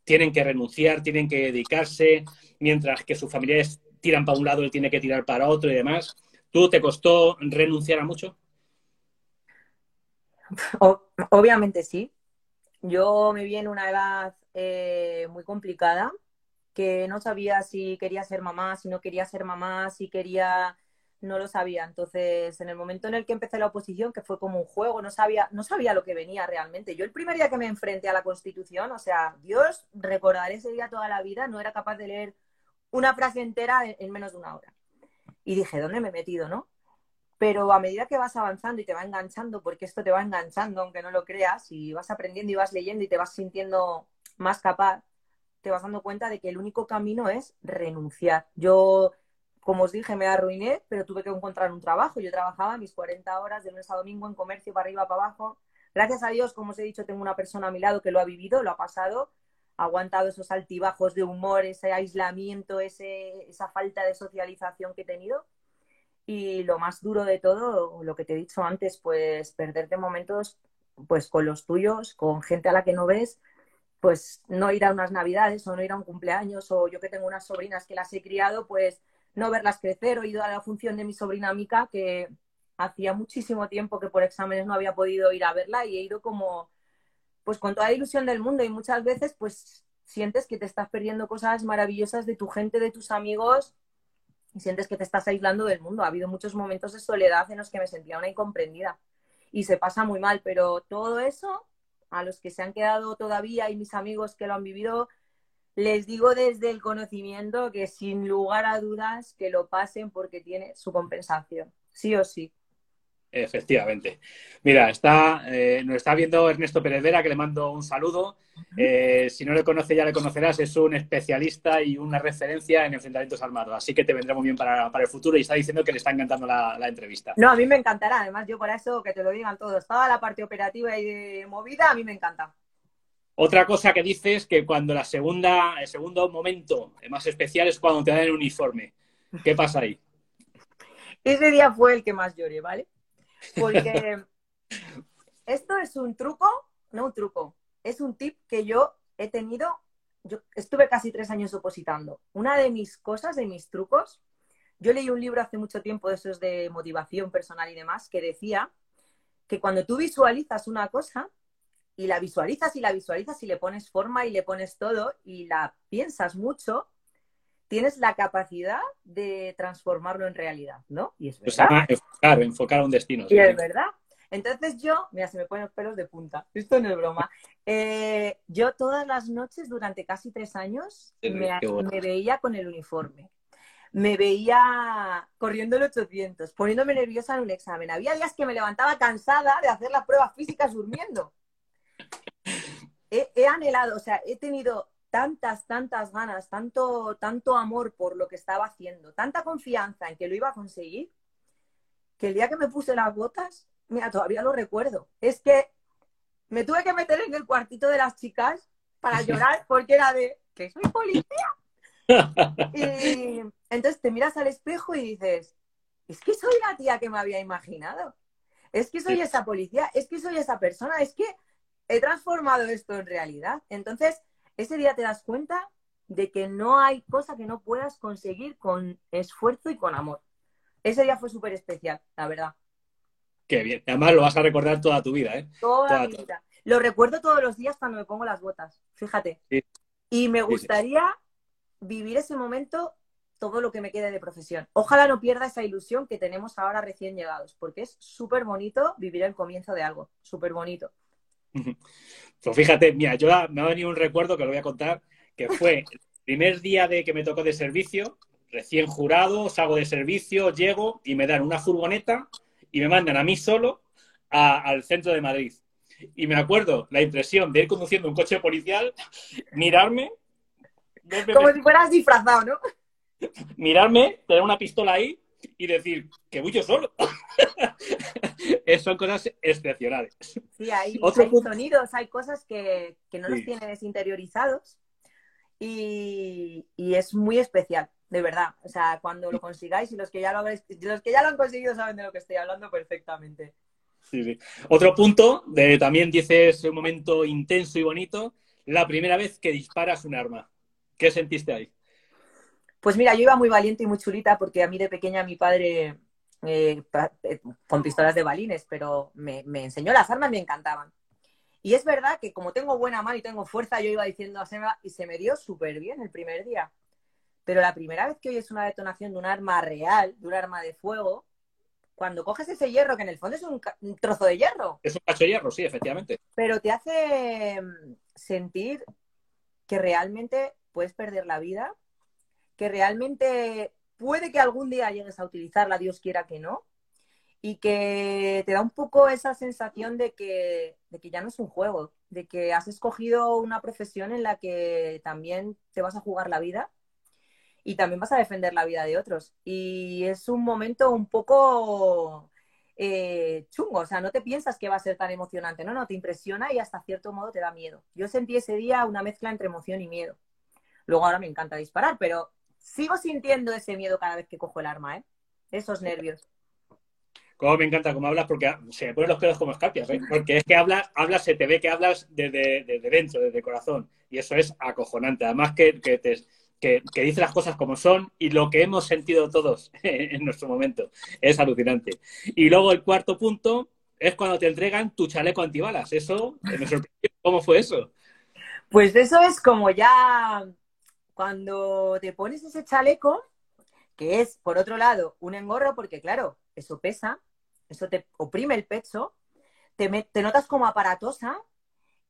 tienen que renunciar, tienen que dedicarse, mientras que sus familiares tiran para un lado, él tiene que tirar para otro y demás. ¿Tú te costó renunciar a mucho? obviamente sí. Yo me vi en una edad eh, muy complicada, que no sabía si quería ser mamá, si no quería ser mamá, si quería, no lo sabía. Entonces, en el momento en el que empecé la oposición, que fue como un juego, no sabía, no sabía lo que venía realmente. Yo el primer día que me enfrenté a la Constitución, o sea, Dios, recordaré ese día toda la vida, no era capaz de leer una frase entera en menos de una hora. Y dije, ¿dónde me he metido, no? Pero a medida que vas avanzando y te va enganchando, porque esto te va enganchando, aunque no lo creas, y vas aprendiendo y vas leyendo y te vas sintiendo más capaz, te vas dando cuenta de que el único camino es renunciar. Yo, como os dije, me arruiné, pero tuve que encontrar un trabajo. Yo trabajaba mis 40 horas de lunes a domingo en comercio, para arriba, para abajo. Gracias a Dios, como os he dicho, tengo una persona a mi lado que lo ha vivido, lo ha pasado aguantado esos altibajos de humor, ese aislamiento, ese, esa falta de socialización que he tenido. Y lo más duro de todo, lo que te he dicho antes, pues perderte momentos pues con los tuyos, con gente a la que no ves, pues no ir a unas navidades o no ir a un cumpleaños o yo que tengo unas sobrinas que las he criado, pues no verlas crecer o he ido a la función de mi sobrina Mica que hacía muchísimo tiempo que por exámenes no había podido ir a verla y he ido como pues con toda ilusión del mundo y muchas veces pues sientes que te estás perdiendo cosas maravillosas de tu gente, de tus amigos y sientes que te estás aislando del mundo. Ha habido muchos momentos de soledad en los que me sentía una incomprendida y se pasa muy mal, pero todo eso, a los que se han quedado todavía y mis amigos que lo han vivido, les digo desde el conocimiento que sin lugar a dudas que lo pasen porque tiene su compensación, sí o sí. Efectivamente. Mira, está, eh, nos está viendo Ernesto Pérez Vera, que le mando un saludo. Eh, si no le conoce, ya le conocerás. Es un especialista y una referencia en enfrentamientos armados. Así que te vendrá muy bien para, el futuro y está diciendo que le está encantando la, entrevista. No, a mí me encantará. Además, yo por eso que te lo digan todos. Toda la parte operativa y de movida, a mí me encanta. Otra cosa que dices que cuando la segunda, el segundo momento más especial es cuando te dan el uniforme. ¿Qué pasa ahí? [LAUGHS] Ese día fue el que más lloré, ¿vale? Porque [LAUGHS] esto es un truco, no un truco, es un tip que yo he tenido, yo estuve casi tres años opositando. Una de mis cosas, de mis trucos, yo leí un libro hace mucho tiempo de esos de motivación personal y demás, que decía que cuando tú visualizas una cosa y la visualizas y la visualizas y le pones forma y le pones todo y la piensas mucho, tienes la capacidad de transformarlo en realidad, ¿no? Y es verdad. enfocar, enfocar un destino. Y es verdad. Entonces yo, mira, se me ponen los pelos de punta, esto no es broma. Eh, yo todas las noches durante casi tres años me, veía con el uniforme. Me veía corriendo el 800, poniéndome nerviosa en un examen. Había días que me levantaba cansada de hacer las pruebas físicas durmiendo. he anhelado, o sea, he tenido tantas, tantas ganas, tanto, tanto amor por lo que estaba haciendo, tanta confianza en que lo iba a conseguir, que el día que me puse las botas, mira, todavía lo recuerdo. Es que me tuve que meter en el cuartito de las chicas para llorar porque era de, que soy policía. [LAUGHS] y entonces te miras al espejo y dices, es que soy la tía que me había imaginado. Es que soy esa policía, es que soy esa persona, es que he transformado esto en realidad. Entonces, ese día te das cuenta de que no hay cosa que no puedas conseguir con esfuerzo y con amor. Ese día fue súper especial, la verdad. Qué bien. Además lo vas a recordar toda tu vida, ¿eh? Toda, mi vida. Lo recuerdo todos los días cuando me pongo las botas, fíjate. Y me gustaría vivir ese momento todo lo que me quede de profesión. Ojalá no pierda esa ilusión que tenemos ahora recién llegados, porque es súper bonito vivir el comienzo de algo, súper bonito. Pues fíjate, mira, yo me ha venido un recuerdo que lo voy a contar, que fue el primer día de que me tocó de servicio, recién jurado, salgo de servicio, llego y me dan una furgoneta y me mandan a mí solo al centro de Madrid. Y me acuerdo la impresión de ir conduciendo un coche policial, mirarme. Como si fueras disfrazado, ¿no? Mirarme, tener una pistola ahí y decir que voy yo solo. [LAUGHS] Son cosas excepcionales. Sí, hay, sonidos, hay cosas que, no los tienes interiorizados y, es muy especial, de verdad. O sea, cuando lo consigáis y los que ya lo, los que ya lo han conseguido saben de lo que estoy hablando perfectamente. Sí, sí. Otro punto, de, también dices un momento intenso y bonito, la primera vez que disparas un arma. ¿Qué sentiste ahí? Pues mira, yo iba muy valiente y muy chulita porque a mí de pequeña mi padre eh, eh, con pistolas de balines, pero me, enseñó las armas, me encantaban. Y es verdad que como tengo buena mano y tengo fuerza, yo iba diciendo a Seba y se me dio súper bien el primer día. Pero la primera vez que oyes una detonación de un arma real, de un arma de fuego, cuando coges ese hierro, que en el fondo es un, trozo de hierro. Es un cacho de hierro, sí, efectivamente. Pero te hace mm, sentir que realmente puedes perder la vida que realmente puede que algún día llegues a utilizarla, Dios quiera que no, y que te da un poco esa sensación de que, de que ya no es un juego, de que has escogido una profesión en la que también te vas a jugar la vida y también vas a defender la vida de otros. Y es un momento un poco eh, chungo, o sea, no te piensas que va a ser tan emocionante, no, no, te impresiona y hasta cierto modo te da miedo. Yo sentí ese día una mezcla entre emoción y miedo. Luego ahora me encanta disparar, pero sigo sintiendo ese miedo cada vez que cojo el arma, ¿eh? Esos nervios. Como me encanta cómo hablas, porque se me ponen los pelos como escapias, ¿eh? Porque es que hablas, hablas, se te ve que hablas desde, dentro, desde el corazón. Y eso es acojonante. Además que, que, te, que, dice las cosas como son y lo que hemos sentido todos [LAUGHS] en nuestro momento. Es alucinante. Y luego el cuarto punto es cuando te entregan tu chaleco antibalas. Eso me sorprendió. ¿Cómo fue eso? Pues eso es como ya cuando te pones ese chaleco, que es, por otro lado, un engorro, porque claro, eso pesa, eso te oprime el pecho, te, te notas como aparatosa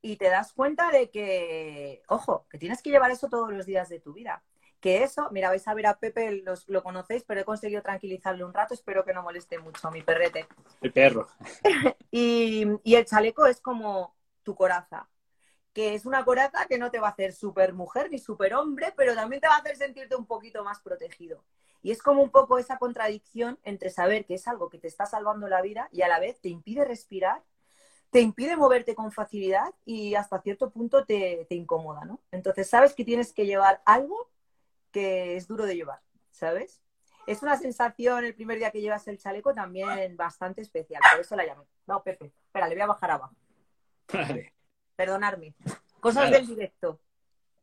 y te das cuenta de que, ojo, que tienes que llevar eso todos los días de tu vida. Que eso, mira, vais a ver a Pepe, lo conocéis, pero he conseguido tranquilizarle un rato, espero que no moleste mucho a mi perrete. El perro. [LAUGHS] y, y el chaleco es como tu coraza que es una coraza que no te va a hacer súper mujer ni súper hombre, pero también te va a hacer sentirte un poquito más protegido. Y es como un poco esa contradicción entre saber que es algo que te está salvando la vida y a la vez te impide respirar, te impide moverte con facilidad y hasta cierto punto te, te incomoda, ¿no? Entonces sabes que tienes que llevar algo que es duro de llevar, ¿sabes? Es una sensación el primer día que llevas el chaleco también bastante especial, por eso la llamé. No, Pepe, espera, le voy a bajar abajo. Perdonarme. Cosas del directo.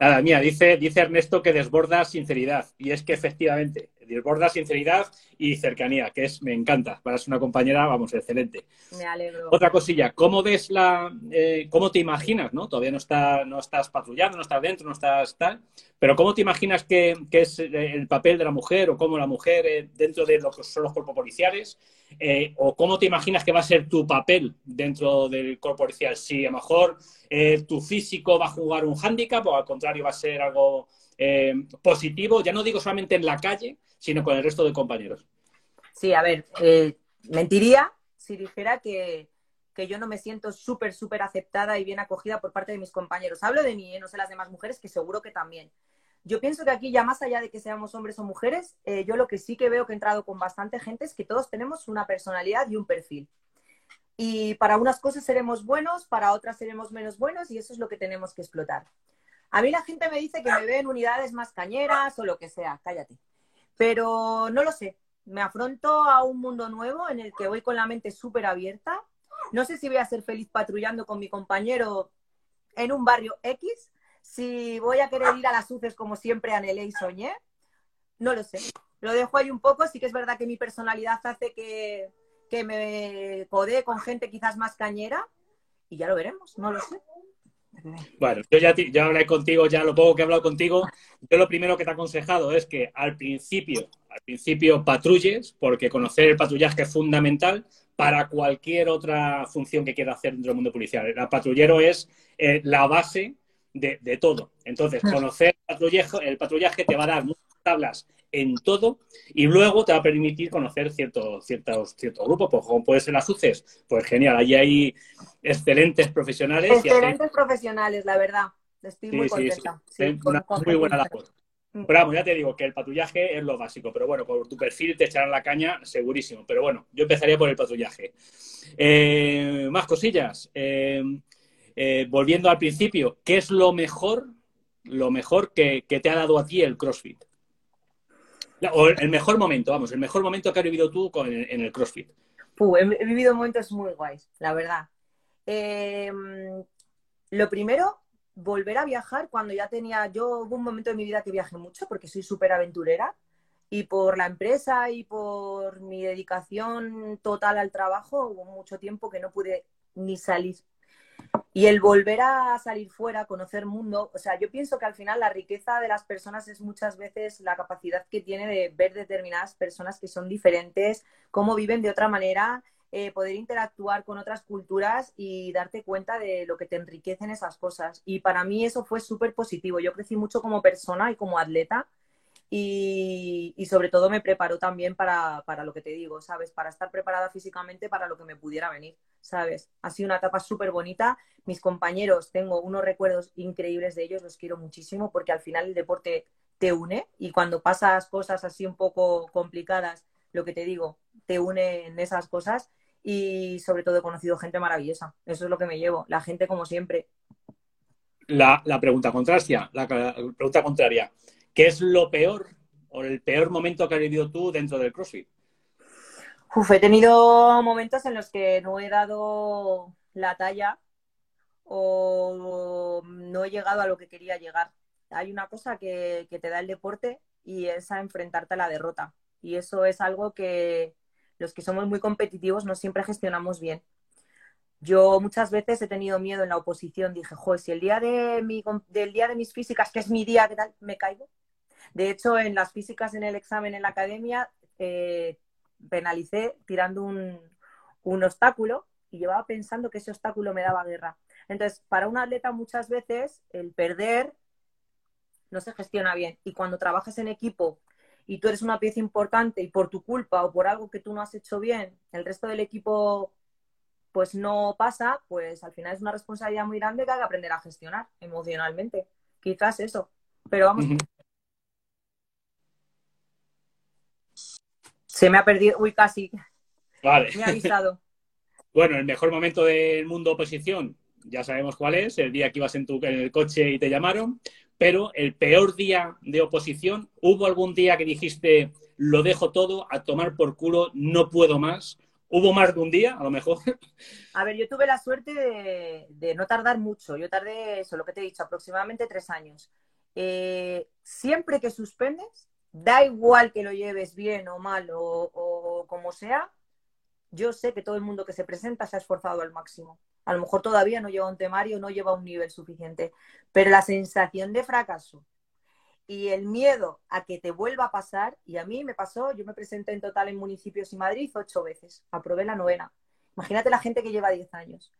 Nada, mía, dice, dice Ernesto que desborda sinceridad. Y es que efectivamente, desborda sinceridad y cercanía, que es, me encanta. Para ser una compañera, vamos, excelente. Me alegro. Otra cosilla, ¿cómo ves la, eh, cómo te imaginas, no? Todavía no, está, no estás patrullando, no estás dentro, no estás tal, pero ¿cómo te imaginas que, es el papel de la mujer o cómo la mujer eh, dentro de lo que son los cuerpos policiales? Eh, ¿O cómo te imaginas que va a ser tu papel dentro del cuerpo policial? Si a lo mejor eh, tu físico va a jugar un hándicap o al contrario va a ser algo eh, positivo, ya no digo solamente en la calle, sino con el resto de compañeros. Sí, a ver, mentiría si dijera que, que yo no me siento súper, súper aceptada y bien acogida por parte de mis compañeros. Hablo de mí, no sé las demás mujeres, que seguro que también. Yo pienso que aquí, ya más allá de que seamos hombres o mujeres, eh, yo lo que sí que veo que he entrado con bastante gente es que todos tenemos una personalidad y un perfil. Y para unas cosas seremos buenos, para otras seremos menos buenos y eso es lo que tenemos que explotar. A mí la gente me dice que me ve en unidades más cañeras o lo que sea, cállate. Pero no lo sé. Me afronto a un mundo nuevo en el que voy con la mente súper abierta. No sé si voy a ser feliz patrullando con mi compañero en un barrio X, si voy a querer ir a las UCES como siempre anhelé y soñé, no lo sé. Lo dejo ahí un poco. Sí que es verdad que mi personalidad hace que, que me codee con gente quizás más cañera y ya lo veremos, no lo sé. Bueno, yo ya, ya hablé contigo, ya lo poco que he hablado contigo, yo lo primero que te he aconsejado es que al principio, al principio patrulles, porque conocer el patrullaje es fundamental para cualquier otra función que quiera hacer dentro del mundo policial. El patrullero es eh, la base de, de, todo. Entonces, conocer el patrullaje, el patrullaje te va a dar muchas tablas en todo y luego te va a permitir conocer ciertos ciertos ciertos grupos, pues como puede ser las UCES, pues genial, allí hay excelentes profesionales. Excelentes profesionales, la verdad. Estoy muy contenta. Sí, muy buena labor. Mm. Pero vamos, ya te digo que el patrullaje es lo básico, pero bueno, por tu perfil te echarán la caña segurísimo. Pero bueno, yo empezaría por el patrullaje. Eh, más cosillas. Eh, eh, volviendo al principio, ¿qué es lo mejor, lo mejor que, que te ha dado a ti el CrossFit? O el mejor momento, vamos, el mejor momento que has vivido tú en el CrossFit. he, vivido momentos muy guays, la verdad. Em, lo primero, volver a viajar cuando ya tenía, yo hubo un momento de mi vida que viajé mucho porque soy súper aventurera y por la empresa y por mi dedicación total al trabajo hubo mucho tiempo que no pude ni salir y el volver a salir fuera, conocer mundo, o sea, yo pienso que al final la riqueza de las personas es muchas veces la capacidad que tiene de ver determinadas personas que son diferentes, cómo viven de otra manera, eh, poder interactuar con otras culturas y darte cuenta de lo que te enriquecen esas cosas. Y para mí eso fue súper positivo. Yo crecí mucho como persona y como atleta y, sobre todo me preparó también para, para, lo que te digo, ¿sabes? Para estar preparada físicamente para lo que me pudiera venir, ¿sabes? Ha sido una etapa súper bonita. Mis compañeros, tengo unos recuerdos increíbles de ellos, los quiero muchísimo porque al final el deporte te une y cuando pasas cosas así un poco complicadas, lo que te digo, te une en esas cosas y sobre todo he conocido gente maravillosa. Eso es lo que me llevo, la gente como siempre. La, la pregunta contraria, la pregunta contraria. ¿Qué es lo peor o el peor momento que has vivido tú dentro del CrossFit? Uf, he tenido momentos en los que no he dado la talla o no he llegado a lo que quería llegar. Hay una cosa que, te da el deporte y es a enfrentarte a la derrota. Y eso es algo que los que somos muy competitivos no siempre gestionamos bien. Yo muchas veces he tenido miedo en la oposición. Dije, joder, si el día de mi, del día de mis físicas, que es mi día, ¿qué tal? Me caigo. De hecho, en las físicas en el examen en la academia, eh, penalicé tirando un, obstáculo y llevaba pensando que ese obstáculo me daba guerra. Entonces, para un atleta muchas veces el perder no se gestiona bien. Y cuando trabajas en equipo y tú eres una pieza importante y por tu culpa o por algo que tú no has hecho bien, el resto del equipo pues no pasa, pues al final es una responsabilidad muy grande que hay que aprender a gestionar emocionalmente. Quizás eso. Pero vamos, Se me ha perdido. Uy, casi. Vale. Me ha avisado. [LAUGHS] bueno, el mejor momento del mundo oposición, ya sabemos cuál es, el día que ibas en, tu, en el coche y te llamaron, pero el peor día de oposición, ¿hubo algún día que dijiste, lo dejo todo, a tomar por culo, no puedo más? ¿Hubo más de un día, a lo mejor? A ver, yo tuve la suerte de, de no tardar mucho. Yo tardé, eso lo que te he dicho, aproximadamente tres años. Eh, siempre que suspendes, da igual que lo lleves bien o mal o, como sea, yo sé que todo el mundo que se presenta se ha esforzado al máximo. A lo mejor todavía no lleva un temario, no lleva un nivel suficiente, pero la sensación de fracaso y el miedo a que te vuelva a pasar, y a mí me pasó, yo me presenté en total en municipios y Madrid ocho veces, aprobé la novena. Imagínate la gente que lleva diez años.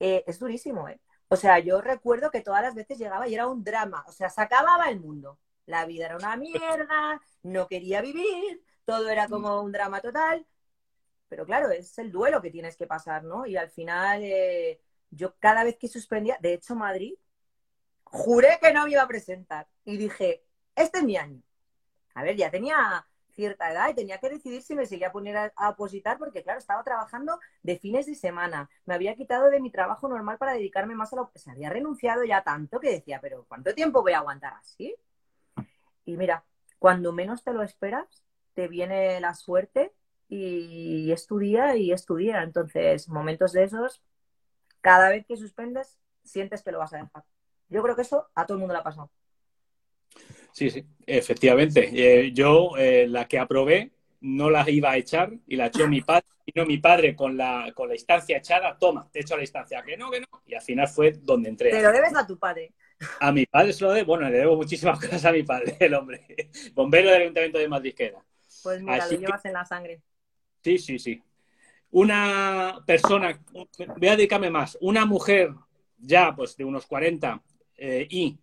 Eh, es durísimo, ¿eh? O sea, yo recuerdo que todas las veces llegaba y era un drama, o sea, se acababa el mundo la vida era una mierda, no quería vivir, todo era como un drama total. Pero claro, es el duelo que tienes que pasar, ¿no? Y al final, eh, yo cada vez que suspendía, de hecho, Madrid, juré que no me iba a presentar. Y dije, este es mi año. A ver, ya tenía cierta edad y tenía que decidir si me seguía a poner a, a, opositar porque, claro, estaba trabajando de fines de semana. Me había quitado de mi trabajo normal para dedicarme más a lo que se había renunciado ya tanto que decía, pero ¿cuánto tiempo voy a aguantar así? Y mira, cuando menos te lo esperas, te viene la suerte y estudia y estudia. Entonces, momentos de esos, cada vez que suspendes, sientes que lo vas a dejar. Yo creo que eso a todo el mundo le ha pasado. Sí, sí, efectivamente. Eh, yo eh, la que aprobé no la iba a echar y la echó mi padre. Y no mi padre con la, con la instancia echada, toma, te echo la instancia, que no, que no. Y al final fue donde entré. Te lo debes a tu padre. A mi padre se lo debo, bueno, le debo muchísimas [LAUGHS] cosas a mi padre, el hombre. Bombero del Ayuntamiento de Madrid Pues mira, Así lo llevas que... en la sangre. Sí, sí, sí. Una persona, voy a dedicarme más, una mujer ya pues de unos 40 eh, y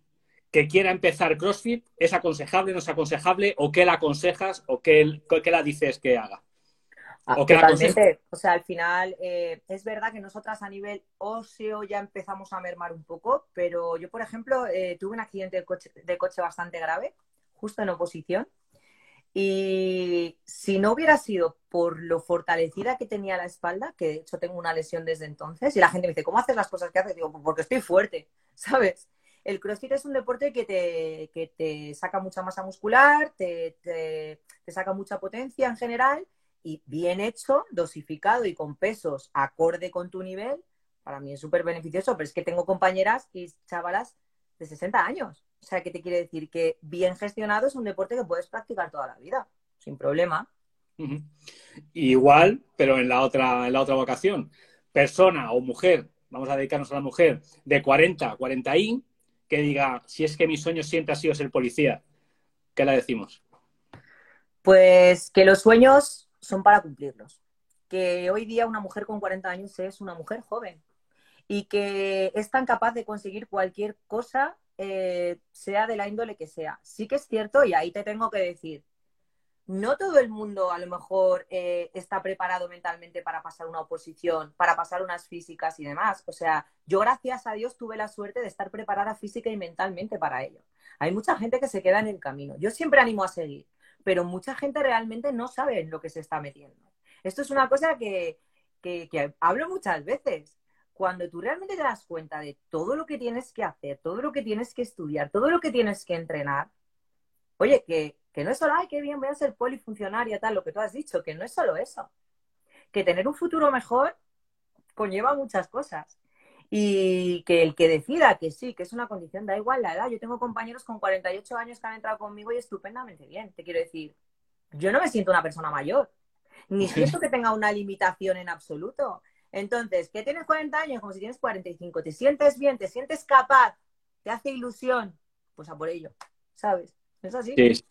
que quiera empezar CrossFit, ¿es aconsejable, no es aconsejable? ¿O qué la aconsejas o qué, qué la dices que haga? Ah, ¿O, totalmente. o sea, al final eh, es verdad que nosotras a nivel óseo ya empezamos a mermar un poco, pero yo, por ejemplo, eh, tuve un accidente de coche, de coche bastante grave, justo en oposición, y si no hubiera sido por lo fortalecida que tenía la espalda, que de hecho tengo una lesión desde entonces, y la gente me dice, ¿cómo haces las cosas que haces? Digo, porque estoy fuerte, [LAUGHS] ¿sabes? El CrossFit es un deporte que te, que te saca mucha masa muscular, te, te, te saca mucha potencia en general y bien hecho, dosificado y con pesos acorde con tu nivel, para mí es súper beneficioso, pero es que tengo compañeras y chavalas de 60 años. O sea, ¿qué te quiere decir? Que bien gestionado es un deporte que puedes practicar toda la vida, sin problema. Uh -huh. Igual, pero en la otra, en la otra vocación. Persona o mujer, vamos a dedicarnos a la mujer, de 40, 40 y, que diga, si es que mi sueño siempre ha sido ser policía, ¿qué le decimos? Pues que los sueños son para cumplirlos. Que hoy día una mujer con 40 años es una mujer joven y que es tan capaz de conseguir cualquier cosa, eh, sea de la índole que sea. Sí que es cierto, y ahí te tengo que decir, no todo el mundo a lo mejor eh, está preparado mentalmente para pasar una oposición, para pasar unas físicas y demás. O sea, yo gracias a Dios tuve la suerte de estar preparada física y mentalmente para ello. Hay mucha gente que se queda en el camino. Yo siempre animo a seguir, pero mucha gente realmente no sabe en lo que se está metiendo. Esto es una cosa que, que, que hablo muchas veces. Cuando tú realmente te das cuenta de todo lo que tienes que hacer, todo lo que tienes que estudiar, todo lo que tienes que entrenar, oye, que, que no es solo, ay, qué bien, voy a ser polifuncionaria, tal, lo que tú has dicho, que no es solo eso. Que tener un futuro mejor conlleva muchas cosas. Y que el que decida que sí, que es una condición, da igual la edad. Yo tengo compañeros con 48 años que han entrado conmigo y estupendamente bien. Te quiero decir, yo no me siento una persona mayor, ni siento que tenga una limitación en absoluto. Entonces, que tienes 40 años como si tienes 45, te sientes bien, te sientes capaz, te hace ilusión, pues a por ello, ¿sabes? ¿Es así? Sí.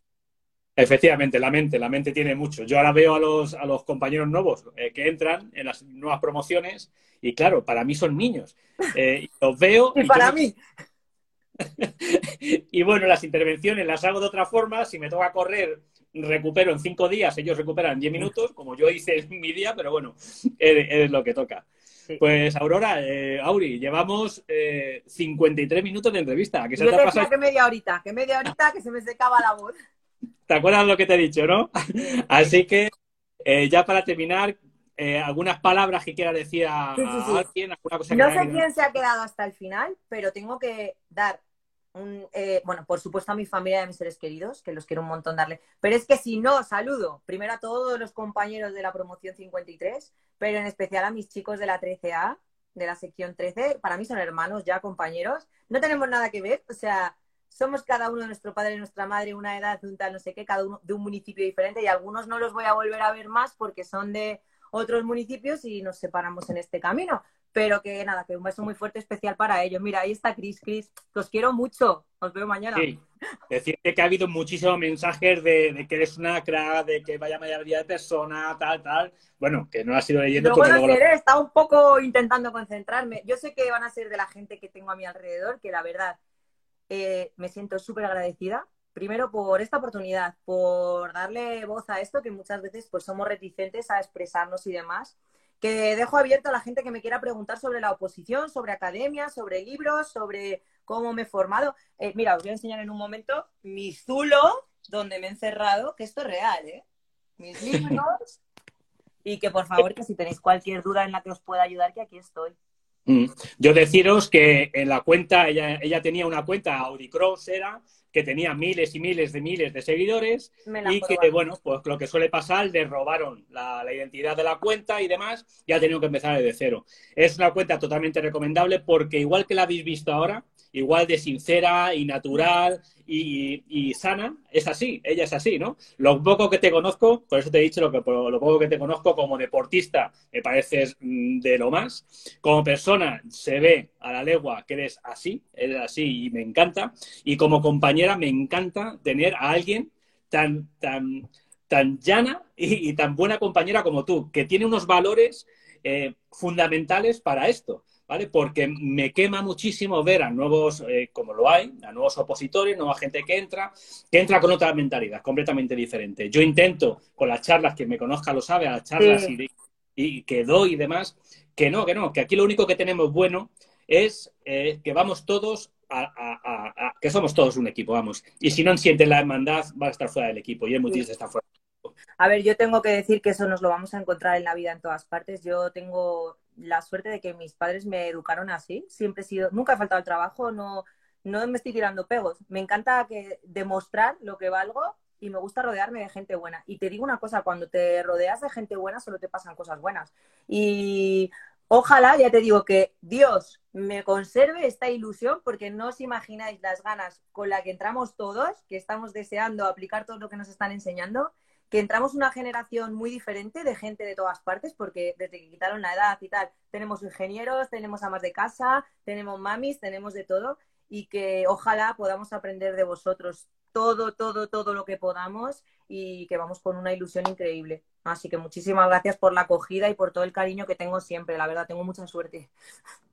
Efectivamente, la mente, la mente tiene mucho. Yo ahora veo a los, a los compañeros nuevos eh, que entran en las nuevas promociones y claro, para mí son niños. Eh, los veo. [LAUGHS] y, y para yo... mí. [LAUGHS] y bueno, las intervenciones las hago de otra forma. Si me toca correr, recupero en cinco días, ellos recuperan en diez minutos, como yo hice en mi día, pero bueno, es, lo que toca. Sí. Pues Aurora, eh, Auri, llevamos eh, 53 minutos de entrevista. ¿Qué se yo te, te pasado? que media horita, que media horita que se me secaba la voz. ¿Te acuerdas lo que te he dicho, no? [LAUGHS] Así que eh, ya para terminar, eh, algunas palabras que quiera decir a, sí, sí, sí. a alguien, alguna cosa No que sé quién se ha quedado hasta el final, pero tengo que dar un, eh, bueno, por supuesto a mi familia y a mis seres queridos, que los quiero un montón darle. Pero es que si no, saludo primero a todos los compañeros de la promoción 53, pero en especial a mis chicos de la 13A, de la sección 13. Para mí son hermanos ya, compañeros. No tenemos nada que ver, o sea, somos cada uno de nuestro padre y nuestra madre, una edad, un tal, no sé qué, cada uno de un municipio diferente y algunos no los voy a volver a ver más porque son de otros municipios y nos separamos en este camino. Pero que nada, que un beso muy fuerte especial para ellos. Mira, ahí está Cris, Cris, os quiero mucho. Os veo mañana. Sí. Decirte que ha habido muchísimos mensajes de, de, que eres una crack, de que vaya mayoría de personas, tal, tal. Bueno, que no lo has ido leyendo. Luego, luego lo... he estado un poco intentando concentrarme. Yo sé que van a ser de la gente que tengo a mi alrededor, que la verdad eh, me siento súper agradecida. Primero por esta oportunidad, por darle voz a esto, que muchas veces pues somos reticentes a expresarnos y demás. Que dejo abierto a la gente que me quiera preguntar sobre la oposición, sobre academia, sobre libros, sobre cómo me he formado. Eh, mira, os voy a enseñar en un momento mi zulo donde me he encerrado, que esto es real, ¿eh? mis [LAUGHS] libros y que por favor que si tenéis cualquier duda en la que os pueda ayudar, que aquí estoy. Mm. Yo deciros que en la cuenta, ella, ella tenía una cuenta, Auricross era, que tenía miles y miles de miles de seguidores y que, bueno, pues lo que suele pasar, le robaron la, la, identidad de la cuenta y demás y ha tenido que empezar desde cero. Es una cuenta totalmente recomendable porque igual que la habéis visto ahora, igual de sincera y natural y, sana, es así, ella es así, ¿no? Lo poco que te conozco, por eso te he dicho lo, que, lo poco que te conozco como deportista, me pareces mm, de lo más. Como persona, se ve a la legua que eres así, eres así y me encanta. Y como compañera, me encanta tener a alguien tan, tan, tan llana y, tan buena compañera como tú, que tiene unos valores eh, fundamentales para esto. ¿Vale? Porque me quema muchísimo ver a nuevos, eh, como lo hay, a nuevos opositores, nueva gente que entra, que entra con otra mentalidad completamente diferente. Yo intento, con las charlas, que me conozca lo sabe, a las charlas y, que doy y demás, que no, que no, que aquí lo único que tenemos bueno es eh, que vamos todos a, que somos todos un equipo, vamos. Y si no sienten la hermandad, va a estar fuera del equipo. Y es muy triste estar fuera. A ver, yo tengo que decir que eso nos lo vamos a encontrar en la vida en todas partes. Yo tengo la suerte de que mis padres me educaron así. Siempre he sido, nunca he faltado al trabajo, no, no me estoy tirando pegos. Me encanta que demostrar lo que valgo y me gusta rodearme de gente buena. Y te digo una cosa, cuando te rodeas de gente buena solo te pasan cosas buenas. Y ojalá, ya te digo, que Dios me conserve esta ilusión porque no os imagináis las ganas con la que entramos todos, que estamos deseando aplicar todo lo que nos están enseñando que entramos una generación muy diferente de gente de todas partes, porque desde que quitaron la edad y tal, tenemos ingenieros, tenemos amas de casa, tenemos mamis, tenemos de todo, y que ojalá podamos aprender de vosotros todo, todo, todo lo que podamos y que vamos con una ilusión increíble. Así que muchísimas gracias por la acogida y por todo el cariño que tengo siempre. La verdad, tengo mucha suerte.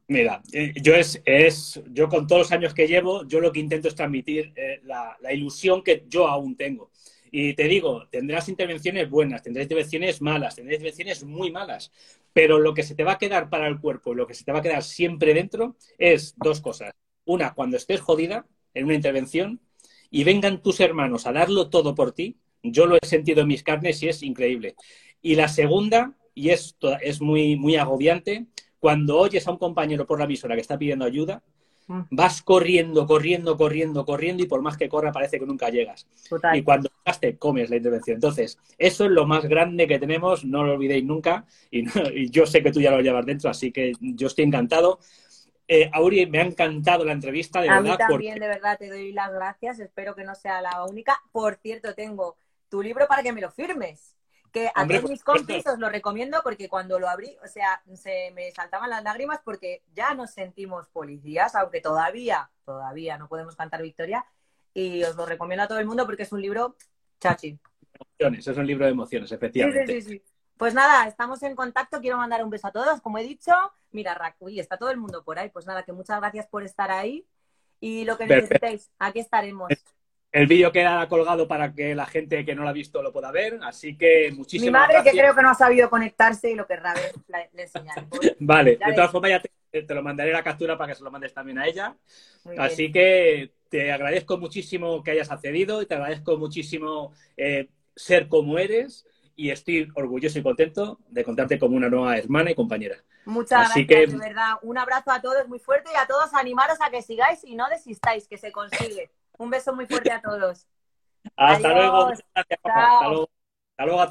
Mira, eh, yo es, es, yo con todos los años que llevo, yo lo que intento es transmitir eh, la, la, ilusión que yo aún tengo. Y te digo, tendrás intervenciones buenas, tendrás intervenciones malas, tendrás intervenciones muy malas, pero lo que se te va a quedar para el cuerpo, lo que se te va a quedar siempre dentro es dos cosas. Una, cuando estés jodida en una intervención y vengan tus hermanos a darlo todo por ti, yo lo he sentido en mis carnes y es increíble. Y la segunda, y es, es muy, muy agobiante, cuando oyes a un compañero por la emisora que está pidiendo ayuda. Vas corriendo, corriendo, corriendo, corriendo y por más que corra parece que nunca llegas. Y cuando llegas te comes la intervención. Entonces, eso es lo más grande que tenemos, no lo olvidéis nunca y, yo sé que tú ya lo llevas dentro, así que yo estoy encantado. Eh, Auri, me ha encantado la entrevista, de a verdad. Mí también, de verdad, te doy las gracias. Espero que no sea la única. Por cierto, tengo tu libro para que me lo firmes que a todos mis compis os lo recomiendo porque cuando lo abrí, o sea, se me saltaban las lágrimas porque ya nos sentimos policías, aunque todavía, todavía no podemos cantar victoria. Y os lo recomiendo a todo el mundo porque es un libro chachi. Emociones, es un libro de emociones, efectivamente. Sí, sí, sí, Pues nada, estamos en contacto. Quiero mandar un beso a todos, como he dicho. Mira, Rack, está todo el mundo por ahí. Pues nada, que muchas gracias por estar ahí. Y lo que necesitéis, aquí estaremos. El vídeo queda colgado para que la gente que no lo ha visto lo pueda ver, así que muchísimas Mi madre que creo que no ha sabido conectarse y lo querrá ver, le enseñaré. vale, de todas formas ya te, lo mandaré la captura para que se lo mandes también a ella. así que te agradezco muchísimo que hayas accedido y te agradezco muchísimo eh, ser como eres y estoy orgulloso y contento de contarte como una nueva hermana y compañera. Muchas gracias, de verdad. Un abrazo a todos muy fuerte y a todos animaros a que sigáis y no desistáis, que se consigue. Un beso muy fuerte a todos. Hasta luego. Hasta luego. Hasta luego a todos.